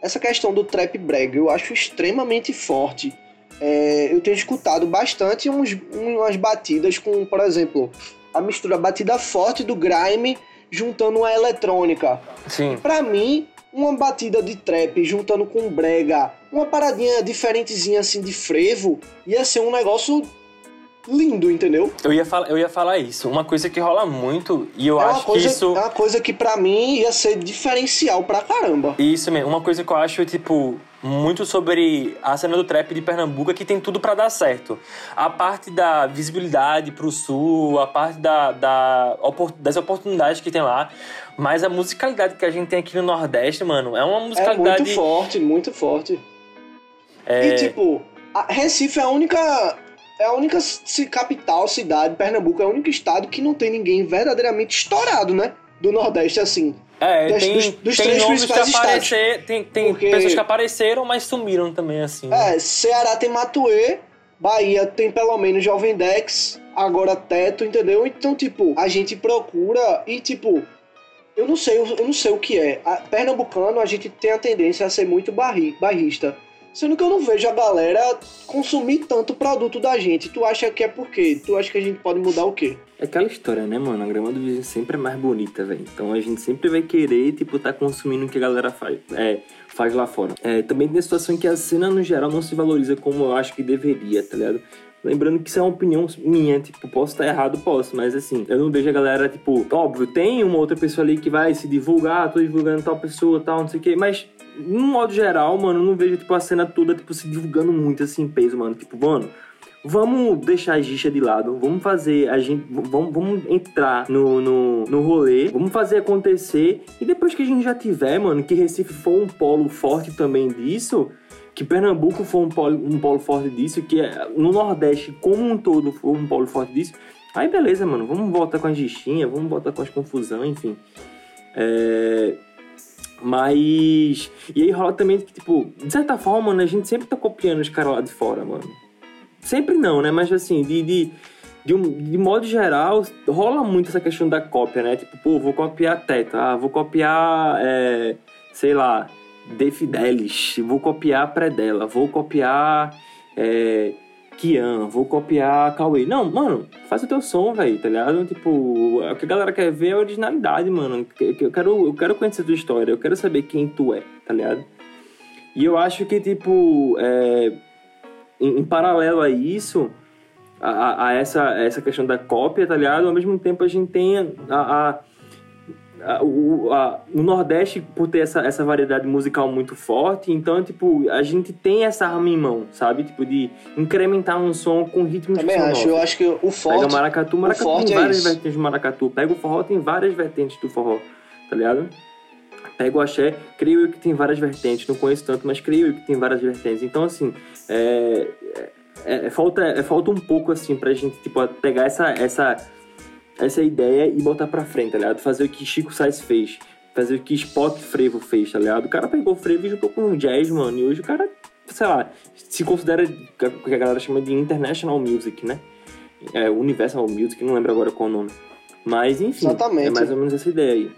Essa questão do trap brega eu acho extremamente forte. É, eu tenho escutado bastante uns, umas batidas com, por exemplo, a mistura batida forte do grime juntando uma eletrônica. Sim. Pra mim, uma batida de trap juntando com brega, uma paradinha diferentezinha assim de frevo, ia ser um negócio lindo, entendeu? Eu ia, falar, eu ia falar isso. Uma coisa que rola muito, e eu é acho coisa, que isso. é uma coisa que pra mim ia ser diferencial pra caramba. Isso mesmo. Uma coisa que eu acho, tipo, muito sobre a cena do trap de Pernambuco é que tem tudo pra dar certo. A parte da visibilidade pro sul, a parte da, da, das oportunidades que tem lá. Mas a musicalidade que a gente tem aqui no Nordeste, mano, é uma É musicalidade. muito forte, muito forte. É, E tipo, Recife é a única é a única capital, cidade, Pernambuco é o único estado que não tem ninguém verdadeiramente estourado, né? Do Nordeste assim. É, das- tem, dos- dos tem três que principais estados. aparecer, tem, tem Porque- pessoas que apareceram, mas sumiram também, assim. né? É, Ceará tem Matuê, Bahia tem pelo menos Jovem Dex, agora Teto, entendeu? Então, tipo, a gente procura e, tipo, eu não sei, eu não sei o que é. A, pernambucano, a gente tem a tendência a ser muito barri, barrista. Sendo que eu não vejo a galera consumir tanto produto da gente. Tu acha que é por quê? Tu acha que a gente pode mudar o quê? É aquela história, né, mano? A grama do vizinho sempre é mais bonita, velho. Então a gente sempre vai querer, tipo, tá consumindo o que a galera faz, é, faz lá fora. É, também tem a situação que a cena, no geral, não se valoriza como eu acho que deveria, tá ligado? Lembrando que isso é uma opinião minha, tipo, posso estar errado, posso, mas assim, eu não vejo a galera, tipo, óbvio, tem uma outra pessoa ali que vai se divulgar, tô divulgando tal pessoa, tal, não sei o quê, mas, no modo geral, mano, eu não vejo, tipo, a cena toda, tipo, se divulgando muito, assim, peso, mano. Tipo, mano, Vamos deixar a gicha de lado, vamos fazer a gente. Vamos, vamos entrar no, no, no rolê, vamos fazer acontecer. E depois que a gente já tiver, mano, que Recife for um polo forte também disso, que Pernambuco for um polo, um polo forte disso, que é- no Nordeste como um todo for um polo forte disso, aí beleza, mano, vamos voltar com a gichinha, vamos voltar com as confusão, enfim. É. Mas. E aí rola também que, tipo, de certa forma, mano, a gente sempre tá copiando os caras lá de fora, mano. Sempre não, né? Mas assim, de, de, de, um, de modo geral, rola muito essa questão da cópia, né? Tipo, pô, vou copiar Teto, ah, vou copiar, é, sei lá, De Fidelis, vou copiar Predella, vou copiar é, Kian, vou copiar Cauê. Não, mano, faz o teu som, velho, tá ligado? Tipo, o que a galera quer ver é a originalidade, mano. Eu quero, eu quero conhecer a tua história, eu quero saber quem tu é, tá ligado? E eu acho que, tipo, é, em, em paralelo a isso, a, a- essa, essa questão da cópia, tá ligado? Ao mesmo tempo a gente tem a, a- a, o, a, no Nordeste, por ter essa, essa variedade musical muito forte, então, tipo, a gente tem essa arma em mão, sabe? Tipo, de incrementar um som com ritmos Também acho, novos. eu acho que o forte. Pega maracatu, maracatu forte tem é várias isso. vertentes de maracatu. Pega o forró, tem várias vertentes do forró, tá ligado? Pega o axé, creio eu que tem várias vertentes, não conheço tanto, mas creio eu que tem várias vertentes. Então, assim, é, é- é- falta, é, falta um pouco, assim, pra gente, tipo, pegar essa, essa, essa ideia e botar pra frente, tá ligado? Fazer o que Chico Sainz fez, fazer o que Spot Frevo fez, tá ligado? O cara pegou o frevo e juntou com o jazz, mano, e hoje o cara, sei lá, se considera o que a galera chama de international music, né? É, Universal Music, não lembro agora qual é o nome. Mas, enfim, Exatamente. é mais ou menos essa ideia aí.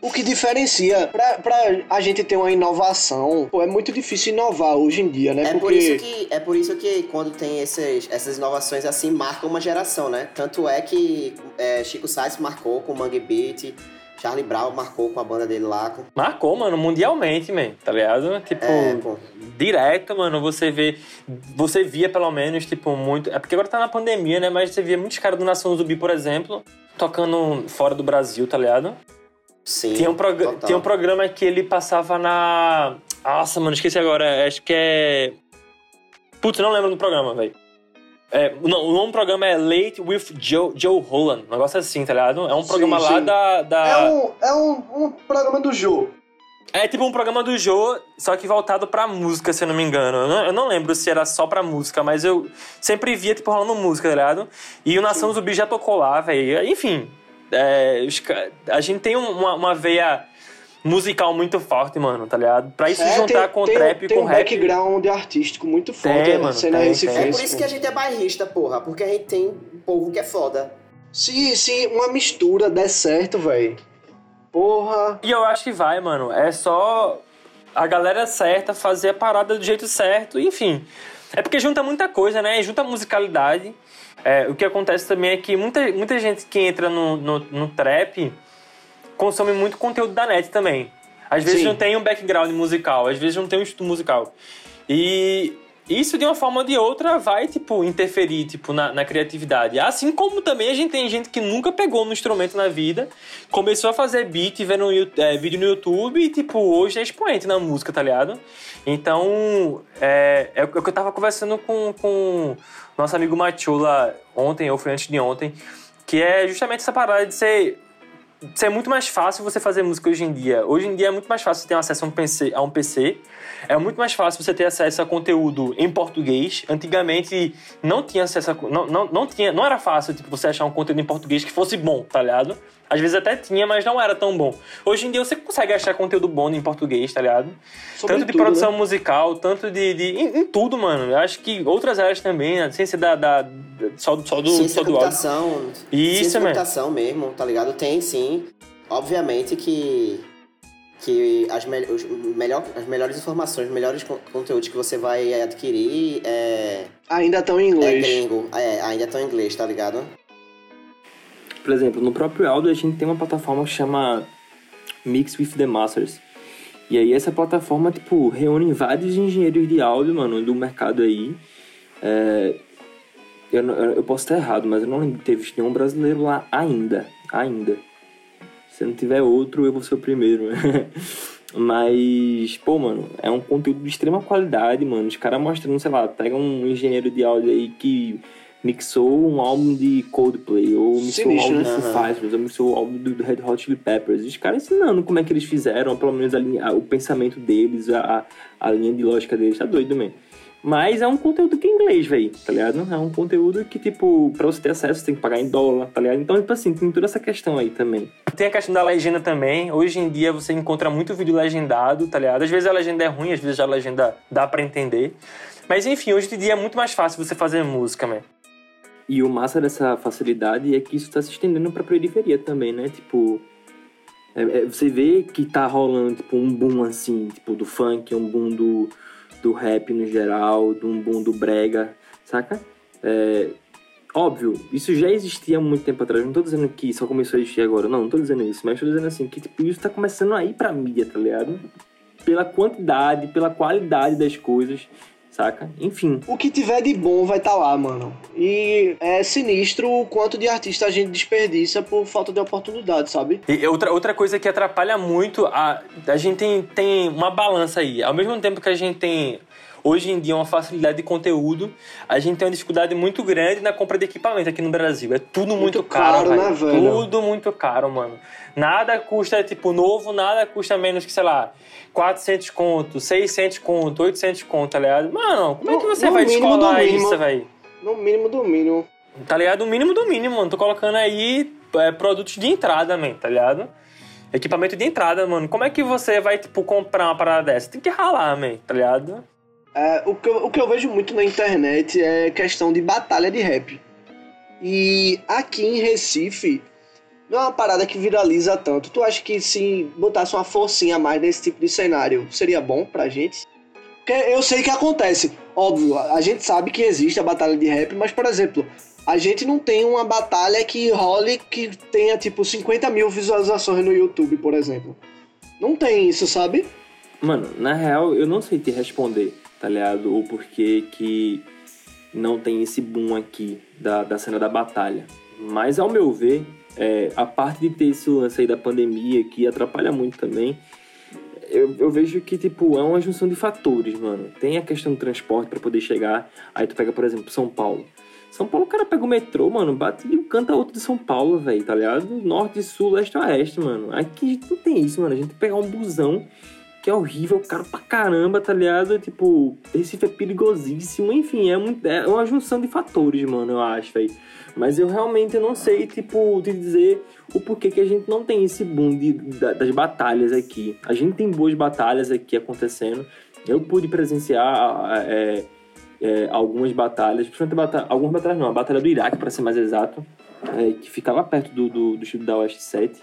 O que diferencia, pra, pra a gente ter uma inovação, pô, é muito difícil inovar hoje em dia, né? É Porque por, isso que, é por isso que quando tem esses, essas inovações assim, marcam uma geração, né? Tanto é que é, Chico Sainz marcou com o Mangue Beat, Charlie Brown marcou com a banda dele lá. Com... Marcou, mano, mundialmente, man, tá ligado? Tipo, É, direto, mano, você vê. Você via pelo menos, tipo, muito. É porque agora tá na pandemia, né? Mas você via muitos caras do Nação Zumbi, por exemplo, tocando fora do Brasil, tá ligado? Sim, Tinha um, prog total. tinha um programa que ele passava na. Nossa, mano, esqueci agora. Acho que é. Putz, não lembro do programa, velho. É, não, o nome do programa é Late with Joe, Joe Holland. Um negócio assim, tá ligado? É um Sim, programa lá sim. da. da... é, um, é um, um programa do Jô. É tipo um programa do Jô, só que voltado pra música, se eu não me engano. Eu não, eu não lembro se era só pra música, mas eu sempre via, tipo, rolando música, tá ligado? E o Nação Zumbi já tocou lá, velho. Enfim, é, os a gente tem um- uma, uma veia musical muito forte, mano, tá ligado? Pra isso É, juntar tem, com tem, trap e tem com um rap. background artístico muito forte. Tem, a mano, cena tem, tem. É por isso que a gente é bairrista, porra. Porque a gente tem um povo que é foda. Se, se uma mistura der certo, velho. Porra. E eu acho que vai, mano. É só a galera certa fazer a parada do jeito certo, enfim. É porque junta muita coisa, né? Junta musicalidade. É, o que acontece também é que muita, muita gente que entra no, no, no trap consome muito conteúdo da net também. Às vezes Sim. não tem um background musical, às vezes não tem um estudo musical. E isso, de uma forma ou de outra, vai, tipo, interferir, tipo, na, na criatividade. Assim como também a gente tem gente que nunca pegou no instrumento na vida, começou a fazer beat, vendo é, vídeo no YouTube e, tipo, hoje é expoente na música, tá ligado? Então, é, é o que eu tava conversando com, com nosso amigo Machula ontem, ou foi antes de ontem, que é justamente essa parada de ser ser muito mais fácil você fazer música hoje em dia. Hoje em dia é muito mais fácil você ter acesso a um PC, a um PC. É muito mais fácil você ter acesso a conteúdo em português. Antigamente não tinha acesso a, não, não, não tinha, não era fácil tipo você achar um conteúdo em português que fosse bom, tá ligado? Às vezes até tinha, mas não era tão bom. Hoje em dia você consegue achar conteúdo bom em português, tá ligado? Sobre tanto de tudo, produção né? musical, tanto de, de em, em tudo, mano. Eu acho que outras áreas também, né? sem ser da, da só, só do ciência só da do áudio. computação. Isso, ciência da mano. computação mesmo, tá ligado? Tem sim. Obviamente que. Que as, me os melhor, as melhores informações, os melhores con- conteúdos que você vai adquirir é, Ainda estão em é inglês. gringo. É, ainda estão em inglês, tá ligado? Por exemplo, no próprio áudio a gente tem uma plataforma que chama Mix with the Masters. E aí essa plataforma, tipo, reúne vários engenheiros de áudio, mano, do mercado aí. É, eu, eu posso estar errado, mas eu não lembro visto nenhum brasileiro lá ainda. Ainda. Se não tiver outro, eu vou ser o primeiro. Mas, pô, mano, é um conteúdo de extrema qualidade, mano. Os caras mostrando, sei lá, pega um engenheiro de áudio aí que mixou um álbum de Coldplay, ou mixou um Sinistro, álbum de né? Foo Fighters, ou mixou o álbum do do Red Hot Chili Peppers. Os caras ensinando como é que eles fizeram, pelo menos a linha- a- o pensamento deles, a, a, linha de lógica deles. Tá doido, man. Mas é um conteúdo que é inglês, velho, tá ligado? É um conteúdo que, tipo, pra você ter acesso, você tem que pagar em dólar, tá ligado? Então, tipo assim, tem toda essa questão aí também. Tem a questão da legenda também. Hoje em dia você encontra muito vídeo legendado, tá ligado? Às vezes a legenda é ruim, às vezes a legenda dá pra entender. Mas enfim, hoje em dia é muito mais fácil você fazer música, man. E o massa dessa facilidade é que isso tá se estendendo pra periferia também, né? Tipo, é- é- você vê que tá rolando, tipo, um boom assim, tipo, do funk, um boom do, do rap no geral, de um boom do brega, saca? É, óbvio, isso já existia há muito tempo atrás. Não tô dizendo que só começou a existir agora, não, não tô dizendo isso, mas tô dizendo assim, que tipo, isso tá começando a ir pra mídia, tá ligado? Pela quantidade, pela qualidade das coisas saca? Enfim. O que tiver de bom vai estar tá lá, mano. E é sinistro o quanto de artista a gente desperdiça por falta de oportunidade, sabe? E outra, outra coisa que atrapalha muito, a, a gente tem, tem uma balança aí. Ao mesmo tempo que a gente tem hoje em dia uma facilidade de conteúdo, a gente tem uma dificuldade muito grande na compra de equipamento aqui no Brasil. É tudo muito, muito caro, caro né, velho? Tudo muito caro, mano. Nada custa, tipo, novo, nada custa menos que, sei lá, 400 conto, 600 conto, 800 conto, tá ligado? Mano, como no, é que você vai descolar isso, velho? No mínimo do mínimo. Tá ligado? No mínimo do mínimo, mano. Tô colocando aí é, produtos de entrada, man, tá ligado? Equipamento de entrada, mano. Como é que você vai, tipo, comprar uma parada dessa? Tem que ralar, man, tá ligado? É, o, que eu, o que eu vejo muito na internet é questão de batalha de rap. E aqui em Recife, não é uma parada que viraliza tanto. Tu acha que se botasse uma forcinha a mais nesse tipo de cenário, seria bom pra gente? Porque eu sei que acontece. Óbvio, a gente sabe que existe a batalha de rap, mas, por exemplo, a gente não tem uma batalha que role que tenha, tipo, 50 mil visualizações no YouTube, por exemplo. Não tem isso, sabe? Mano, na real, eu não sei te responder, tá ligado? O porquê que não tem esse boom aqui da, da cena da batalha. Mas, ao meu ver, é, a parte de ter esse lance aí da pandemia que atrapalha muito também, eu, eu, vejo que, tipo, é uma junção de fatores, mano. Tem a questão do transporte para poder chegar. Aí tu pega, por exemplo, São Paulo. São Paulo, o cara pega o metrô, mano, bate de um canto a outro de São Paulo, velho, tá ligado? Norte, sul, leste oeste, mano. Aqui a gente não tem isso, mano. A gente tem que pegar um busão que é horrível, caro pra caramba, tá ligado? Tipo, Recife é perigosíssimo, enfim, é, é uma junção de fatores, mano, eu acho, velho. Mas eu realmente não sei, tipo, te dizer o porquê que a gente não tem esse boom de, das batalhas aqui. A gente tem boas batalhas aqui acontecendo. Eu pude presenciar é, é, algumas batalhas, principalmente batalha, algumas batalhas não, a Batalha do Iraque, para ser mais exato, é, que ficava perto do, do, do Chile da Oeste 7.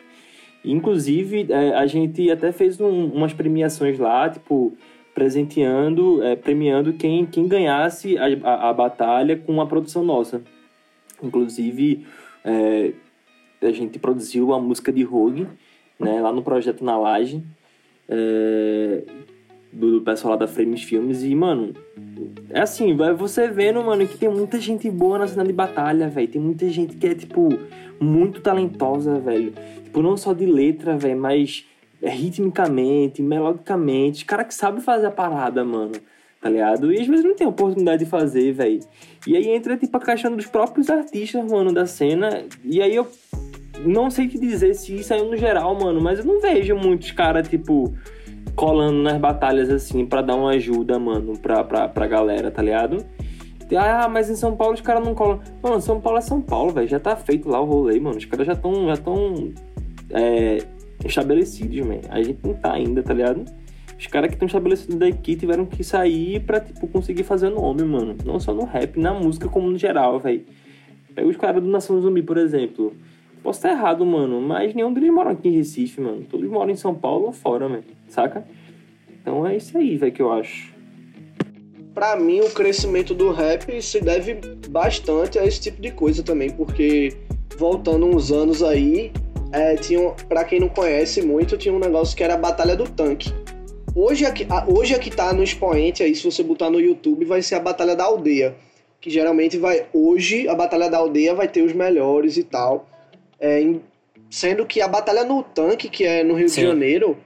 Inclusive, é, a gente até fez um, umas premiações lá, tipo, presenteando, é, premiando quem, quem ganhasse a, a, a batalha com a produção nossa. Inclusive, é, a gente produziu a música de Rogue, né, lá no projeto Na Laje, é, do pessoal lá da Frames Filmes. E, mano, é assim, vai você vendo, mano, que tem muita gente boa na cena de batalha, velho. Tem muita gente que é, tipo, muito talentosa, velho. Tipo, não só de letra, velho, mas ritmicamente, melodicamente. Cara que sabe fazer a parada, mano tá ligado? E às vezes não tem oportunidade de fazer, velho. E aí entra, tipo, a questão dos próprios artistas, mano, da cena. E aí eu não sei te dizer se isso é no geral, mano, mas eu não vejo muitos caras, tipo, colando nas batalhas assim para dar uma ajuda, mano, pra, pra, pra galera, tá ligado? Ah, mas em São Paulo os caras não colam. Mano, São Paulo é São Paulo, velho. Já tá feito lá o rolê, mano. Os caras já estão já tão, é, estabelecidos, man. A gente não tá ainda, tá ligado? Os caras que estão estabelecidos daqui tiveram que sair pra, tipo, conseguir fazer nome, mano. Não só no rap, na música como no geral, velho. Pega os caras do Nação Zumbi, por exemplo. Posso estar errado, mano, mas nenhum deles moram aqui em Recife, mano. Todos moram em São Paulo ou fora, mano. Saca? Então é isso aí, velho, que eu acho. Pra mim, o crescimento do rap se deve bastante a esse tipo de coisa também, porque voltando uns anos aí, é, tinha, pra quem não conhece muito, tinha um negócio que era a Batalha do Tanque Hoje aqui, hoje aqui tá no expoente aí, se você botar no YouTube, vai ser a Batalha da Aldeia. Que geralmente vai. Hoje a Batalha da Aldeia vai ter os melhores e tal. É, em, sendo que a Batalha no Tanque, que é no Rio Sim. de Janeiro,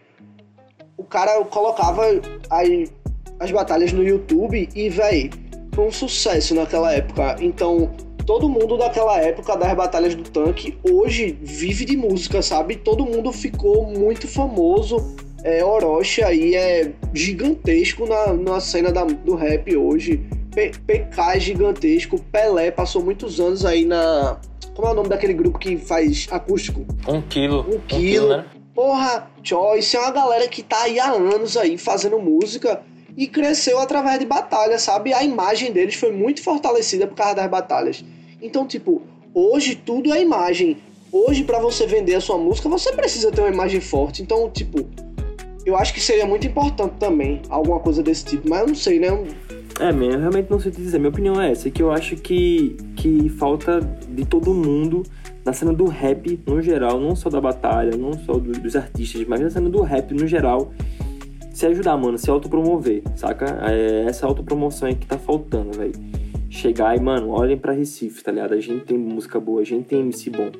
o cara colocava as, as batalhas no YouTube e, véi, foi um sucesso naquela época. Então, todo mundo daquela época das batalhas do tanque hoje vive de música, sabe? Todo mundo ficou muito famoso é, Orochi aí é gigantesco na, na cena da, do rap hoje. P, PK é gigantesco. Pelé passou muitos anos aí na. Como é o nome daquele grupo que faz acústico? Um quilo. Um, um quilo. né? Porra, Choice é uma galera que tá aí há anos aí fazendo música e cresceu através de batalhas, sabe? A imagem deles foi muito fortalecida por causa das batalhas. Então, tipo, hoje tudo é imagem. Hoje, para você vender a sua música, você precisa ter uma imagem forte. Então, tipo, eu acho que seria muito importante também, alguma coisa desse tipo, mas eu não sei, né? É, man, eu realmente não sei te dizer. Minha opinião é essa, que eu acho que, que falta de todo mundo na cena do rap no geral, não só da batalha, não só do, dos artistas, mas na cena do rap no geral, se ajudar, mano, se autopromover, saca? É essa autopromoção aí que tá faltando, velho. Chegar e, mano, olhem pra Recife, tá ligado? A gente tem música boa, a gente tem MC bom,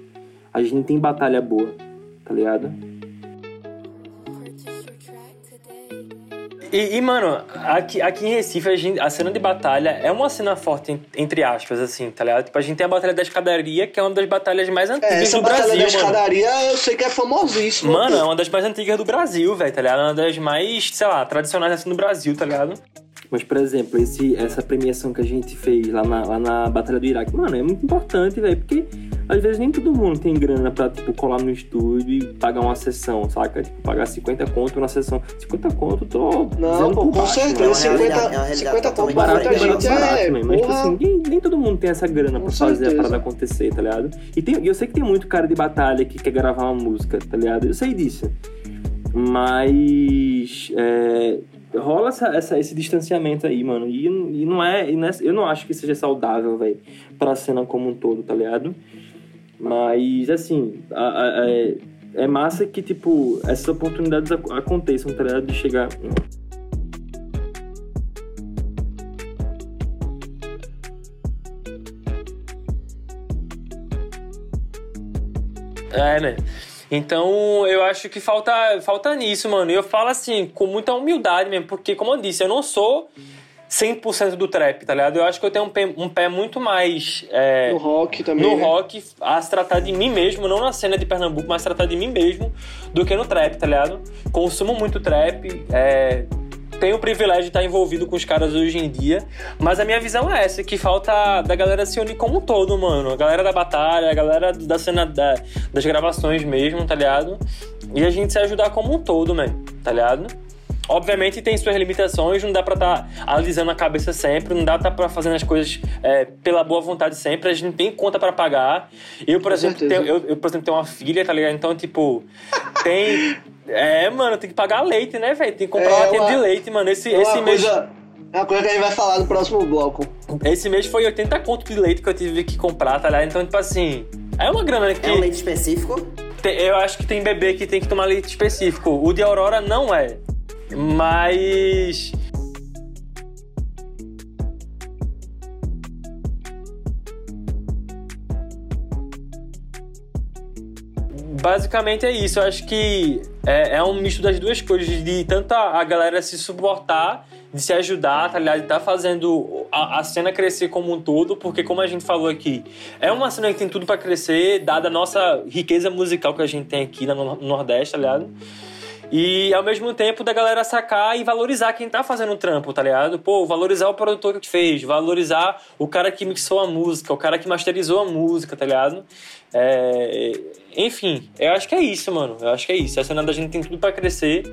a gente tem batalha boa, tá ligado? E, e, mano, aqui, aqui em Recife, a, gente, a, cena de batalha é uma cena forte, entre aspas, assim, tá ligado? Tipo, a gente tem a Batalha da Escadaria, que é uma das batalhas mais antigas é, essa do Brasil, Batalha da Escadaria eu sei que é famosíssima. Mano, é uma das mais antigas do Brasil, velho, tá ligado? É uma das mais, sei lá, tradicionais assim do Brasil, tá ligado? Mas, por exemplo, esse, essa premiação que a gente fez lá na, lá na Batalha do Iraque, mano, é muito importante, velho, porque às vezes nem todo mundo tem grana pra, tipo, colar no estúdio e pagar uma sessão, saca? Tipo, pagar 50 conto na sessão. 50 conto, tô. Não, pô, com certeza. 50, 50 conto pra muita gente é. Barato, é mas, tipo assim, nem, nem, todo mundo tem essa grana com pra fazer certeza. a parada acontecer, tá ligado? E tem, eu sei que tem muito cara de batalha que quer gravar uma música, tá ligado? Eu sei disso. Mas. É, rola essa, essa, esse distanciamento aí, mano. E, e, não é, e não é. Eu não acho que seja saudável, velho, pra cena como um todo, tá ligado? Mas, assim, a, a, a, é, é massa que, tipo, essas oportunidades aconteçam, tá ligado? De chegar. É, né? Então, eu acho que falta, falta nisso, mano. E eu falo assim, com muita humildade mesmo, porque, como eu disse, eu não sou 100% do trap, tá ligado? Eu acho que eu tenho um pé, um pé muito mais. É, no rock também. No né? rock, a se tratar de mim mesmo, não na cena de Pernambuco, mas tratar de mim mesmo, do que no trap, tá ligado? Consumo muito trap, é, tenho o privilégio de estar envolvido com os caras hoje em dia, mas a minha visão é essa, que falta da galera se unir como um todo, mano. A galera da batalha, a galera da cena da, das gravações mesmo, tá ligado? E a gente se ajudar como um todo, mano, tá ligado? Obviamente tem suas limitações, não dá pra estar tá alisando a cabeça sempre, não dá pra estar tá fazendo as coisas é, pela boa vontade sempre, a gente tem conta para pagar. Eu, por exemplo, tenho, eu, eu, por exemplo, tenho uma filha, tá ligado? Então, tipo, tem. É, mano, tem que pagar leite, né, velho? Tem que comprar é, uma tenda de leite, mano. Esse, é esse mês. Coisa... É uma coisa que a gente vai falar no próximo bloco. Esse mês foi 80 conto de leite que eu tive que comprar, tá ligado? Então, tipo assim, é uma grana que. É um leite específico? Eu acho que tem bebê que tem que tomar leite específico. O de Aurora não é. Mas. Basicamente é isso. Eu acho que é, é um misto das duas coisas, de tanto a, a galera se suportar, de se ajudar, tá ligado? De tá fazendo a, a, cena crescer como um todo, porque como a gente falou aqui, é uma cena que tem tudo para crescer, dada a nossa riqueza musical que a gente tem aqui no Nordeste, tá ligado? E ao mesmo tempo da galera sacar e valorizar quem tá fazendo o trampo, tá ligado? Pô, valorizar o produtor que fez, valorizar o cara que mixou a música, o cara que masterizou a música, tá ligado? É... Enfim, eu acho que é isso, mano. Eu acho que é isso. A cena da gente tem tudo para crescer,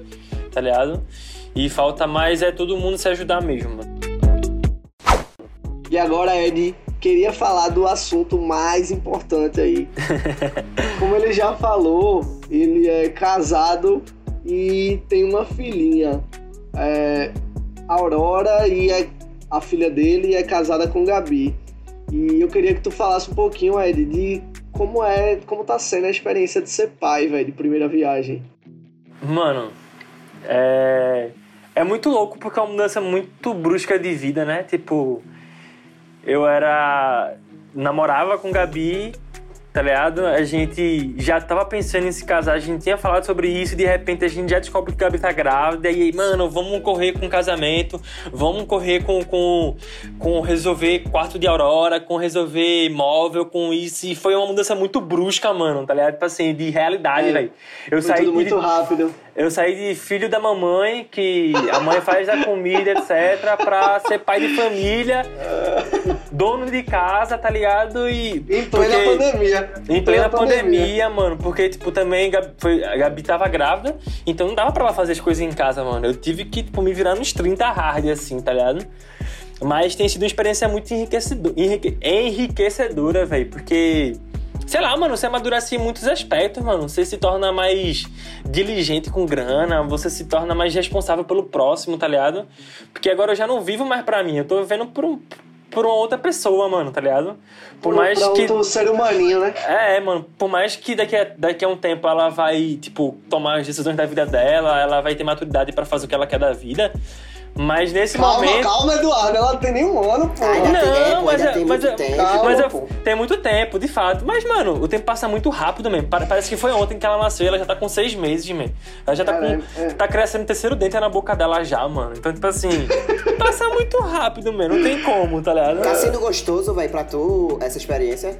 tá ligado? E falta mais é todo mundo se ajudar mesmo, mano. E agora, Ed, queria falar do assunto mais importante aí. Como ele já falou, ele é casado e tem uma filhinha, é, Aurora, e é, a filha dele é casada com Gabi. E eu queria que tu falasse um pouquinho, Ed, de como é, como tá sendo a experiência de ser pai, velho, de primeira viagem. Mano, é é muito louco porque é uma mudança muito brusca de vida, né? Tipo, eu era namorava com Gabi tá ligado? A gente já tava pensando em se casar, a gente tinha falado sobre isso e de repente a gente já descobre que a Gabi tá grávida e aí, mano, vamos correr com casamento, vamos correr com, com, com resolver quarto de aurora, com resolver imóvel, com isso. E foi uma mudança muito brusca, mano, tá ligado? Tipo assim, de realidade, é, velho. Eu saí tudo de, muito rápido. Eu saí de filho da mamãe, que a mãe faz a comida, etc, pra ser pai de família, dono de casa, tá ligado? E. Em plena porque, pandemia. Em plena pandemia, pandemia, mano. Porque, tipo, também foi, a Gabi tava grávida, então não dava pra ela fazer as coisas em casa, mano. Eu tive que, tipo, me virar nos 30 hard, assim, tá ligado? Mas tem sido uma experiência muito enriquecedora, enrique, enriquecedora velho. Porque, sei lá, mano, você amadurece em muitos aspectos, mano. Você se torna mais diligente com grana, você se torna mais responsável pelo próximo, tá ligado? Porque agora eu já não vivo mais pra mim, eu tô vivendo por um por uma outra pessoa, mano, tá ligado? Por, mais pra que. outro ser humaninho, né? É, mano, por mais que daqui a, daqui a um tempo ela vai, tipo, tomar as decisões da vida dela, ela vai ter maturidade para fazer o que ela quer da vida. Mas nesse calma, momento. Calma, Eduardo, ela não tem nenhum ano, pô. Ainda não, tem, mas, é, tem mas, muito é, tempo. Calma, mas é, tem muito tempo, de fato. Mas, mano, o tempo passa muito rápido mesmo. Parece que foi ontem que ela nasceu, ela já tá com seis meses, man. Ela já tá com. é. Tá crescendo o terceiro dente na boca dela já, mano. Então, tipo assim, passa muito rápido, mano. Não tem como, tá ligado? Tá sendo gostoso, velho, pra tu essa experiência?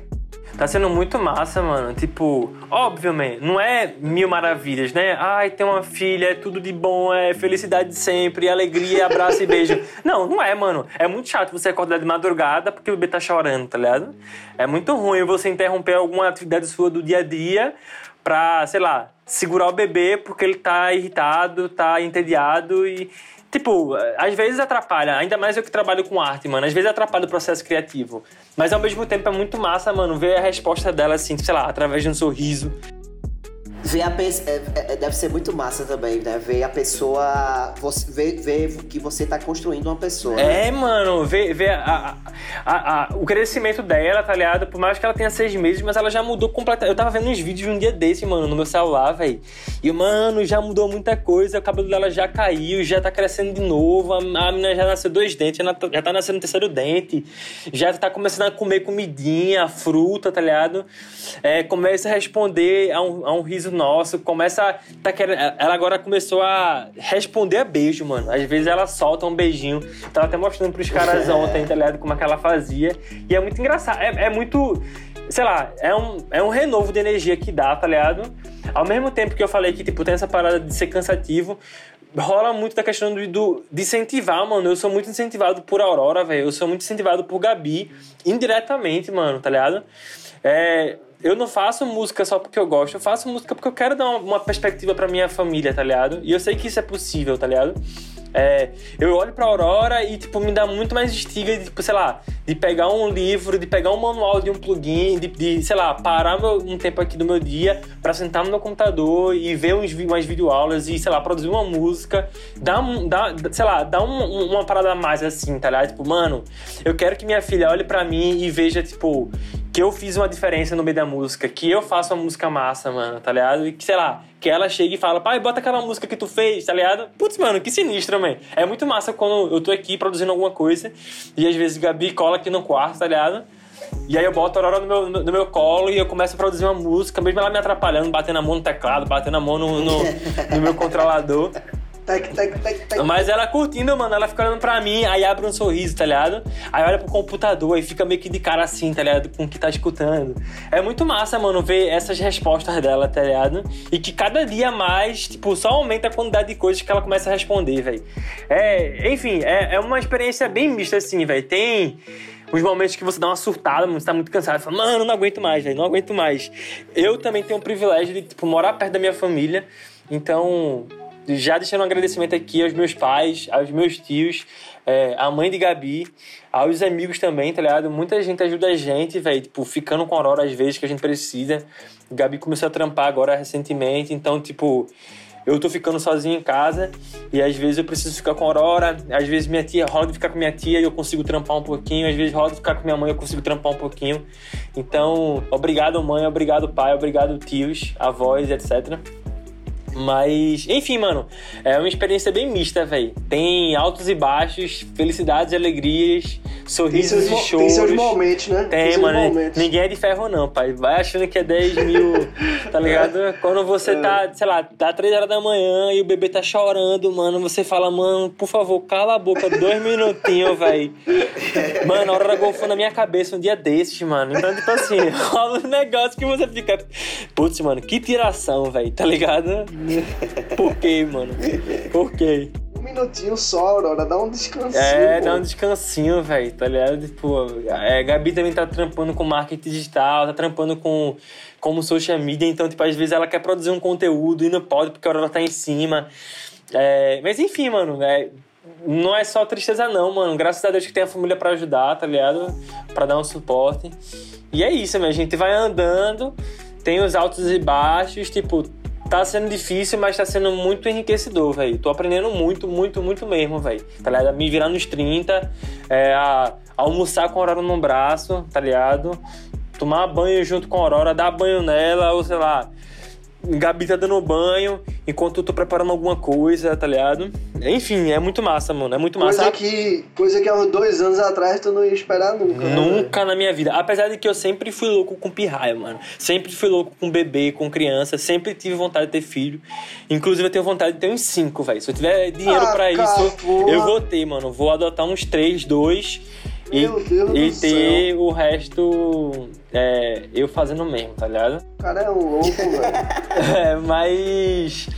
Tá sendo muito massa, mano. Tipo, óbvio, man, não é mil maravilhas, né? Ai, tem uma filha, é tudo de bom, é felicidade sempre, alegria, abraço e beijo. Não, não é, mano. É muito chato você acordar de madrugada porque o bebê tá chorando, tá ligado? É muito ruim você interromper alguma atividade sua do dia a dia pra, sei lá, segurar o bebê porque ele tá irritado, tá entediado e. Tipo, às vezes atrapalha, ainda mais eu que trabalho com arte, mano. Às vezes atrapalha o processo criativo. Mas ao mesmo tempo é muito massa, mano, ver a resposta dela, assim, sei lá, através de um sorriso. Ver a pe- é- é- deve ser muito massa também, né? Ver a pessoa. Você, ver, ver que você tá construindo uma pessoa. né? É, mano, ver, ver a, a- a- o crescimento dela, tá ligado? Por mais que ela tenha seis meses, mas ela já mudou completamente. Eu tava vendo uns vídeos um dia desse, mano, no meu celular, velho. E, mano, já mudou muita coisa. O cabelo dela já caiu, já tá crescendo de novo. A, a menina já nasceu dois dentes, já, na- já tá nascendo o terceiro dente. Já tá começando a comer comidinha, fruta, tá ligado? É, começa a responder a um, a um riso nosso. Começa. a- Tá querendo, ela agora começou a responder a beijo, mano. Às vezes ela solta um beijinho. Tava até mostrando pros caras ontem, tá ligado? Como é que ela fazia. E é muito engraçado. É, é muito. Sei lá, é um, é um renovo de energia que dá, tá ligado? Ao mesmo tempo que eu falei que, tipo, tem essa parada de ser cansativo, rola muito da questão do, do- de incentivar, mano. Eu sou muito incentivado por Aurora, velho. Eu sou muito incentivado por Gabi, indiretamente, mano, tá ligado? É, eu não faço música só porque eu gosto, eu faço música porque eu quero dar uma, perspectiva pra minha família, tá ligado? E eu sei que isso é possível, tá ligado? É, eu olho pra Aurora e, tipo, me dá muito mais instiga de, tipo, sei lá, de pegar um livro, de pegar um manual de um plugin, de, de, sei lá, parar meu- um tempo aqui do meu dia pra sentar no meu computador e ver uns, umas videoaulas e, sei lá, produzir uma música, um, dar sei lá, dar um- um- uma parada a mais assim, tá ligado? Tipo, mano, eu quero que minha filha olhe pra mim e veja, tipo, que eu fiz uma diferença no meio da música, que eu faço uma música massa, mano, tá ligado? E que, sei lá, que ela chega e fala, pai, bota aquela música que tu fez, tá ligado? Putz, mano, que sinistro, man. É muito massa quando eu tô aqui produzindo alguma coisa e às vezes Gabi cola aqui no quarto, tá ligado? E aí eu boto a Aurora no meu, no meu colo e eu começo a produzir uma música, mesmo ela me atrapalhando, batendo a mão no teclado, batendo a mão no, no, no meu controlador. Tec, tec, tec, tec. Mas ela curtindo, mano, ela fica olhando pra mim, aí abre um sorriso, tá ligado? Aí olha pro computador e fica meio que de cara assim, tá ligado? Com o que tá escutando. É muito massa, mano, ver essas respostas dela, tá ligado? E que cada dia mais, tipo, só aumenta a quantidade de coisas que ela começa a responder, velho. É, enfim, é, é uma experiência bem mista, assim, velho. Tem os momentos que você dá uma surtada, mano, você tá muito cansado, fala, mano, não aguento mais, velho, não aguento mais. Eu também tenho o privilégio de, tipo, morar perto da minha família, então já deixando um agradecimento aqui aos meus pais, aos meus tios, é, à mãe de Gabi, aos amigos também, tá ligado? Muita gente ajuda a gente, velho, tipo, ficando com a Aurora às vezes que a gente precisa. Gabi começou a trampar agora recentemente, então, tipo, eu tô ficando sozinho em casa e às vezes eu preciso ficar com a Aurora, às vezes minha tia roda ficar com minha tia e eu consigo trampar um pouquinho, às vezes roda ficar com minha mãe e eu consigo trampar um pouquinho. Então, obrigado mãe, obrigado pai, obrigado tios, avós, etc. Mas, enfim, mano, é uma experiência bem mista, velho. Tem altos e baixos, felicidades e alegrias, Tem sorrisos e choros. tem seus momentos, né? Tem, seus mano. momentos. Ninguém é de ferro, não, pai. Vai achando que é 10 mil, tá ligado? Quando você É. tá, sei lá, tá 3 horas da manhã e o bebê tá chorando, mano, você fala, mano, por favor, cala a boca dois minutinhos, velho. Mano, a hora golfou na minha cabeça um dia desses, mano. Então, tipo assim, rola um negócio que você fica. Putz, mano, que tiração, velho, tá ligado? Por quê, mano? Por quê? Um minutinho só, Aurora, dá um descansinho. É, pô. dá um descansinho, velho, tá ligado? Tipo, é, Gabi também tá trampando com marketing digital, tá trampando com como social media, então, tipo, às vezes ela quer produzir um conteúdo e não pode porque a hora tá em cima. É, mas enfim, mano, é, não é só tristeza não, mano. Graças a Deus que tem a família pra ajudar, tá ligado? Pra dar um suporte. E é isso, minha gente vai andando, tem os altos e baixos, tipo, tá sendo difícil, mas tá sendo muito enriquecedor, velho. Tô aprendendo muito, muito, muito mesmo, velho. Tá ligado? Me virar nos 30, é, a, almoçar com a Aurora no braço, tá ligado? Tomar banho junto com a Aurora, dar banho nela, ou sei lá, Gabi tá dando banho enquanto eu tô preparando alguma coisa, tá ligado? Enfim, é muito massa, mano. É muito massa. Coisa que, coisa que há uns dois anos atrás tu não ia esperar nunca. né? Nunca na minha vida. Apesar de que eu sempre fui louco com pirraia, mano. Sempre fui louco com bebê, com criança. Sempre tive vontade de ter filho. Inclusive, eu tenho vontade de ter uns cinco, velho. Se eu tiver dinheiro Ah, pra cara, isso, porra. eu vou ter, mano. Vou adotar uns três, dois. E, Meu Deus e do ter o resto é, eu fazendo mesmo, tá ligado? O cara é louco, velho. É, mas.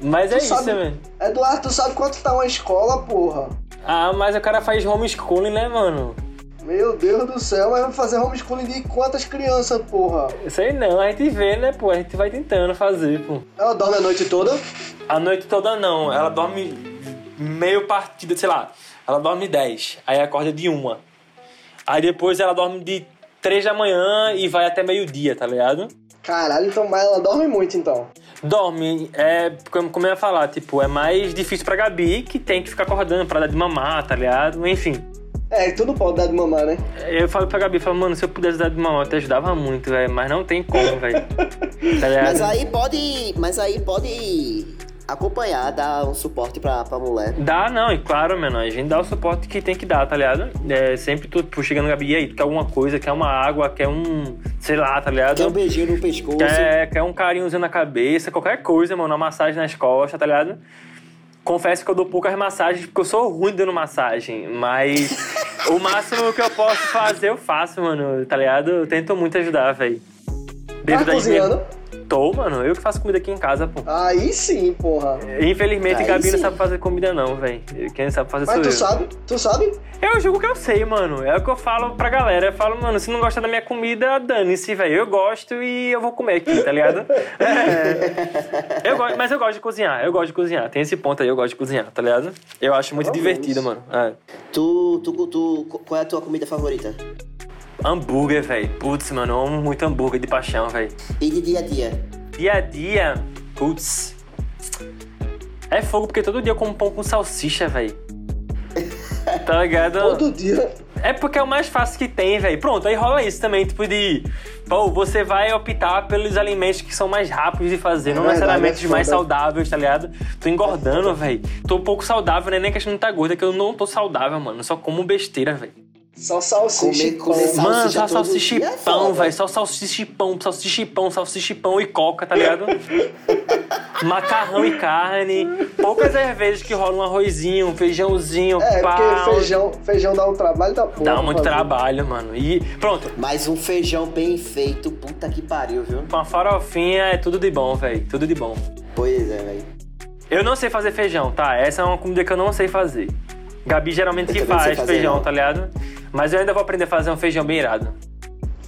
Mas é Tu isso, sabe- velho. Eduardo, tu sabe quanto tá uma escola, porra? Ah, mas o cara faz homeschooling, né, mano? Meu Deus do céu, mas vai fazer homeschooling de quantas crianças, porra? Sei não, a gente vê, né, pô? A gente vai tentando fazer, pô. Ela dorme a noite toda? A noite toda não, ela dorme meio partida, sei lá, ela dorme 10, aí acorda de uma. Aí depois ela dorme de 3 da manhã e vai até meio-dia, tá ligado? Caralho, então mas ela dorme muito então. Dorme, é, como, como eu ia falar, tipo, é mais difícil pra Gabi, que tem que ficar acordando pra dar de mamar, tá ligado? Enfim. É, tu não pode dar de mamar, né? Eu falo pra Gabi, falo, mano, se eu pudesse dar de mamar, eu te ajudava muito, velho, mas não tem como, velho. Tá ligado? Mas aí pode. Mas aí pode acompanhar, dar um suporte pra, pra mulher. Dá, não, e claro, mano, a gente dá o suporte que tem que dar, tá ligado? É, sempre tu, tu chegando, Gabi, e aí, tu quer alguma coisa, quer uma água, quer um, sei lá, tá ligado? Quer um beijinho no pescoço. Quer, quer um carinhozinho na cabeça, qualquer coisa, mano, uma massagem nas costas, tá ligado? Confesso que eu dou poucas massagens porque eu sou ruim dando massagem, mas o máximo que eu posso fazer eu faço, mano, tá ligado? Eu tento muito ajudar, velho. Tá cozinhando? Tô, mano, eu que faço comida aqui em casa, pô. Aí sim, porra. Infelizmente, Aí Gabi não sim. sabe fazer comida, não, velho. Quem sabe fazer Mas sou tu eu. sabe? Tu sabe? Eu julgo que eu sei, mano. É o que eu falo pra galera. Eu falo, mano, se não gosta da minha comida, dane-se, velho. Eu gosto e eu vou comer aqui, tá ligado? É. Eu gosto, mas eu gosto de cozinhar. Eu gosto de cozinhar. Tem esse ponto aí, eu gosto de cozinhar, tá ligado? Eu acho muito Pelo divertido, mano. É. Tu, tu, tu, qual é a tua comida favorita? Hambúrguer, velho. Putz, mano, eu amo muito hambúrguer de paixão, velho. E de dia a dia? Dia a dia, putz. É fogo, porque todo dia eu como pão com salsicha, velho. Tá ligado? Todo dia. É porque é o mais fácil que tem, velho. Pronto, aí rola isso também, tipo de. Pô, você vai optar pelos alimentos que são mais rápidos de fazer, não É verdade, necessariamente é os mais saudáveis, tá ligado? Tô engordando, velho. Tô um pouco saudável, né? Nem questão de tá gorda, que eu não tô saudável, mano. Eu só como besteira, velho. Só salsicha. Comer- e pão. Mano, só salsicha e é pão, velho. Só salsicha e pão, salsicha e pão, salsicha e pão e coca, tá ligado? Macarrão e carne. Poucas as vezes que rola um arrozinho, um feijãozinho, É, pá. porque feijão, feijão dá um trabalho da porra. Dá muito fazer. trabalho, mano. E pronto, Mas um feijão bem feito, puta que pariu, viu? com a farofinha é tudo de bom, velho. Tudo de bom. Pois é, velho. Eu não sei fazer feijão, tá? Essa é uma comida que eu não sei fazer. Gabi geralmente que faz feijão, tá ligado? Mas eu ainda vou aprender a fazer um feijão bem irado.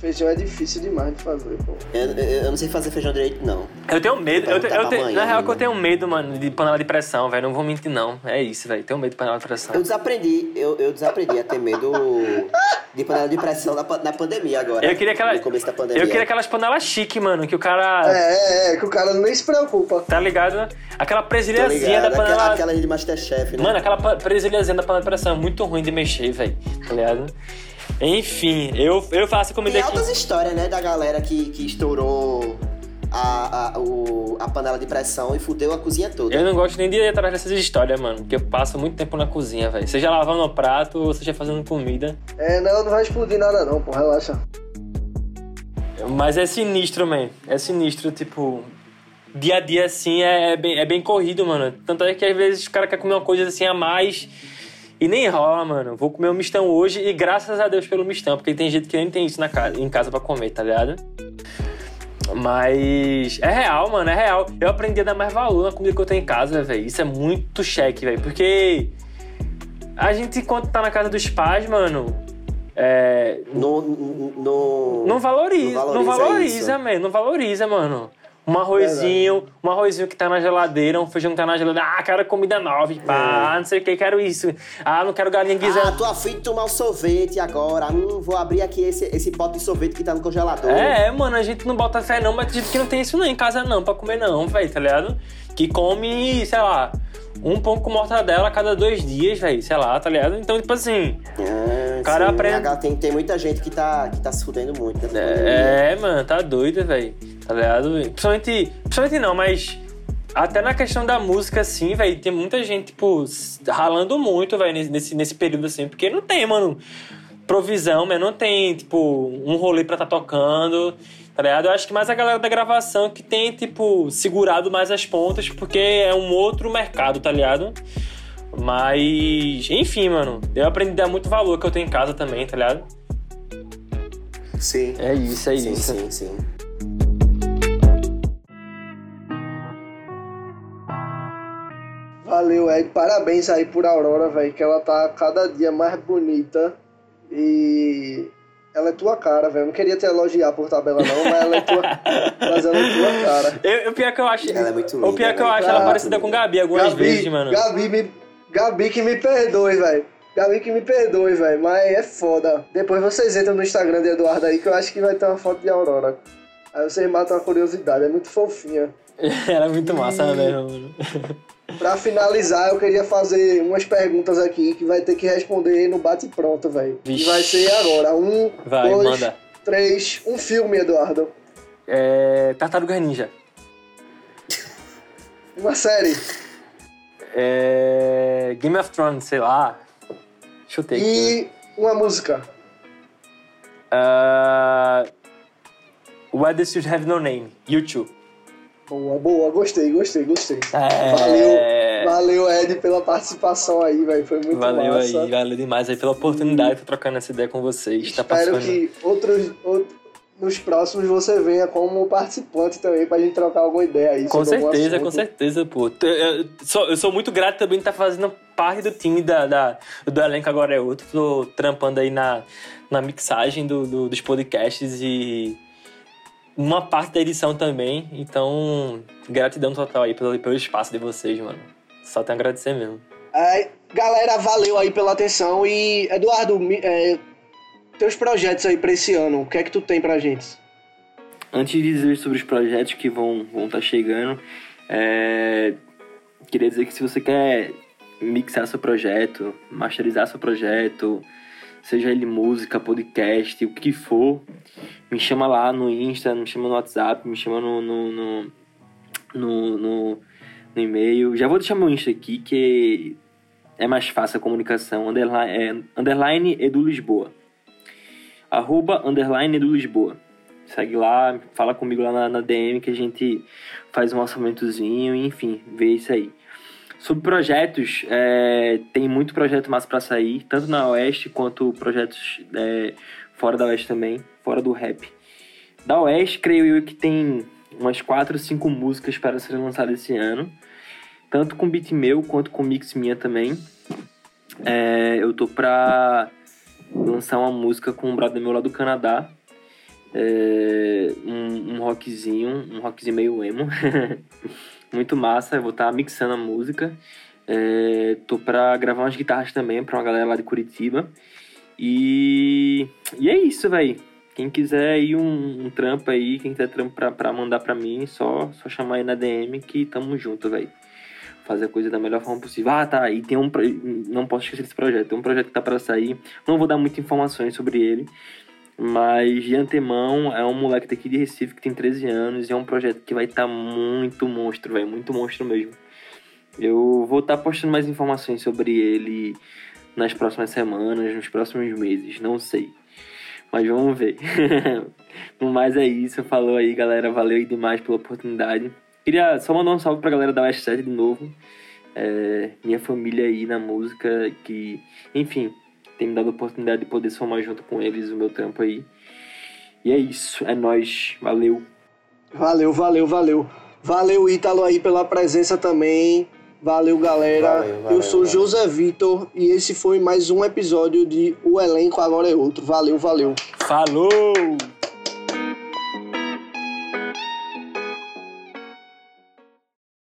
Feijão é difícil demais de fazer, pô. Eu, eu- eu não sei fazer feijão direito, não. Eu tenho medo, eu, te- eu tenho- amanhã na real que eu ainda. tenho medo, mano, de panela de pressão, velho. Não vou mentir, não. É isso, velho. Tenho medo de panela de pressão. Eu desaprendi, eu, eu desaprendi a ter medo de panela de pressão na, na pandemia agora. Eu queria aquela. No começo da pandemia. Eu queria aquelas panelas chique, mano, que o cara. É, é, é, que o cara nem se preocupa. Tá ligado? Aquela Tô presilhazinha da panela. aquela, aquela de Masterchef, né? Mano, aquela presilhazinha da panela de pressão é muito ruim de mexer, velho. Tá ligado? Enfim, eu, eu faço comida Tem aqui. altas histórias, né, da galera que, que estourou a, a, o, a panela de pressão e fudeu a cozinha toda. Eu não gosto nem de ir atrás dessas histórias, mano. Porque eu passo muito tempo na cozinha, velho. Seja lavando o prato ou seja fazendo comida. É, não, não vai explodir nada não, pô, relaxa. Mas é sinistro, man. É sinistro, tipo. Dia a dia, assim, é, é bem, é bem corrido, mano. Tanto é que às vezes o cara quer comer uma coisa assim a mais e nem rola, mano. Vou comer um mistão hoje e graças a Deus pelo mistão, porque tem gente que nem tem isso na casa, em casa pra comer, tá ligado? Mas é real, mano, é real. Eu aprendi a dar mais valor na comida que eu tenho em casa, velho. Isso é muito cheque, velho. Porque a gente, quando tá na casa dos pais, mano, é, No, no, não valoriza, não Não valoriza, valoriza isso. man, não valoriza, mano. Um arrozinho, um arrozinho que tá na geladeira, um feijão que tá na geladeira. Ah, quero comida nova, pá, não sei o que, quero isso. Ah, não quero galinha Ah, guisada. tô afim de tomar um sorvete agora. Hum, vou abrir aqui esse, esse pote de sorvete que tá no congelador. É, mano, a gente não bota fé não, mas gente que não tem isso não em casa não, pra comer não, velho, tá ligado? Que come, sei lá, um pão com mortadela a cada dois dias, velho, sei lá, tá ligado? Então, tipo assim, É, cara sim, aprende- Tem, tem muita gente que tá, que tá se fudendo muito. Né? é, mano, tá doido, velho, tá ligado? Principalmente, principalmente não, mas até na questão da música, assim, velho, tem muita gente, tipo, ralando muito, velho, nesse, nesse período, assim, porque não tem, mano, provisão, mas não tem, tipo, um rolê pra tá tocando, tá ligado? Eu acho que mais a galera da gravação que tem, tipo, segurado mais as pontas, porque é um outro mercado, tá ligado? Mas, enfim, mano, eu aprendi a dar muito valor que eu tenho em casa também, tá ligado? Sim. É isso, é sim, isso. sim, sim. Valeu, Ed. Parabéns aí por Aurora, velho, que ela tá cada dia mais bonita e ela é tua cara, velho. Não queria te elogiar por tabela não, mas ela é tua, mas ela é tua cara. Eu, o pior que eu acho. Ela é muito O pior linda, que eu velho. acho ela parecida com Gabi algumas vezes, mano. Gabi, me, Gabi que me perdoe, velho. Gabi que me perdoe, velho, mas é foda. Depois vocês entram no Instagram de Eduardo aí que eu acho que vai ter uma foto de Aurora. Aí vocês matam a curiosidade, é muito fofinha. Era muito massa, né, mano? Pra finalizar, eu queria fazer umas perguntas aqui que vai ter que responder no bate-pronto, velho. E vai ser agora. Um, Vai, dois, manda. três. Um filme, Eduardo. É. Tartaruga Ninja. Uma série. É. Game of Thrones, sei lá. Chutei aqui. né? E uma música. Ah, Why Does You Have No Name? YouTube. Boa, boa. Gostei, gostei, gostei. É. Valeu, valeu, Ed, pela participação aí, velho. Foi muito Valeu massa. aí, valeu demais aí pela oportunidade de trocando essa ideia com vocês. Tá Espero participando. que outros, outros, nos próximos você venha como participante também pra gente trocar alguma ideia aí. Com certeza, com certeza, pô. Eu, sou, eu sou muito grato também de estar fazendo parte do time da, da- do elenco agora é outro. Tô trampando aí na, na mixagem do, do- dos podcasts e uma parte da edição também. Então, gratidão total aí pelo, pelo espaço de vocês, mano. Só tenho a agradecer mesmo. É, galera, valeu aí pela atenção. E, Eduardo, é, teus projetos aí pra esse ano, o que é que tu tem pra gente? Antes de dizer sobre os projetos que vão estar vão tá chegando, é, queria dizer que se você quer mixar seu projeto, masterizar seu projeto, seja ele música, podcast, o que for, me chama lá no Insta, me chama no WhatsApp, me chama no, no, no, no, no- no e-mail. Já vou deixar meu Insta aqui, que é mais fácil a comunicação. Underline, é, underline Edu Lisboa. Arroba underline Edu Lisboa. Segue lá, fala comigo lá na, na DM que a gente faz um orçamentozinho, enfim, vê isso aí. Sobre projetos, é, tem muito projeto massa pra sair, tanto na Oeste quanto projetos é, fora da Oeste também, fora do rap. Da Oeste, creio eu que tem umas 4 ou 5 músicas para serem lançadas esse ano, tanto com beat meu quanto com mix minha também. É, eu tô pra lançar uma música com um brother meu lá do Canadá, é, um, um rockzinho, um rockzinho meio emo. Muito massa, eu vou estar mixando a música. É, tô pra gravar umas guitarras também pra uma galera lá de Curitiba. E, e é isso, velho. Quem quiser aí um, um trampo aí, quem quiser trampo pra, pra mandar pra mim, só, só chamar aí na DM que tamo junto, velho. Fazer a coisa da melhor forma possível. Ah, tá, e tem um. Não posso esquecer desse projeto. Tem um projeto que tá pra sair. Não vou dar muitas informações sobre ele. Mas de antemão, é um moleque daqui de Recife que tem 13 anos e é um projeto que vai estar muito monstro, velho, muito monstro mesmo. Eu vou estar postando mais informações sobre ele nas próximas semanas, nos próximos meses, não sei. Mas vamos ver. no mais é isso, falou aí, galera, valeu demais pela oportunidade. Queria só mandar um salve pra galera da West Side de novo. É, minha família aí na música, que, enfim, tem me dado a oportunidade de poder somar junto com eles o meu trampo aí. E é isso, é nóis, valeu. Valeu, valeu, valeu. Valeu, Ítalo, aí pela presença também. Valeu, galera. Valeu, valeu, Eu sou valeu. José Vitor e esse foi mais um episódio de O Elenco Agora é Outro. Valeu, valeu. Falou!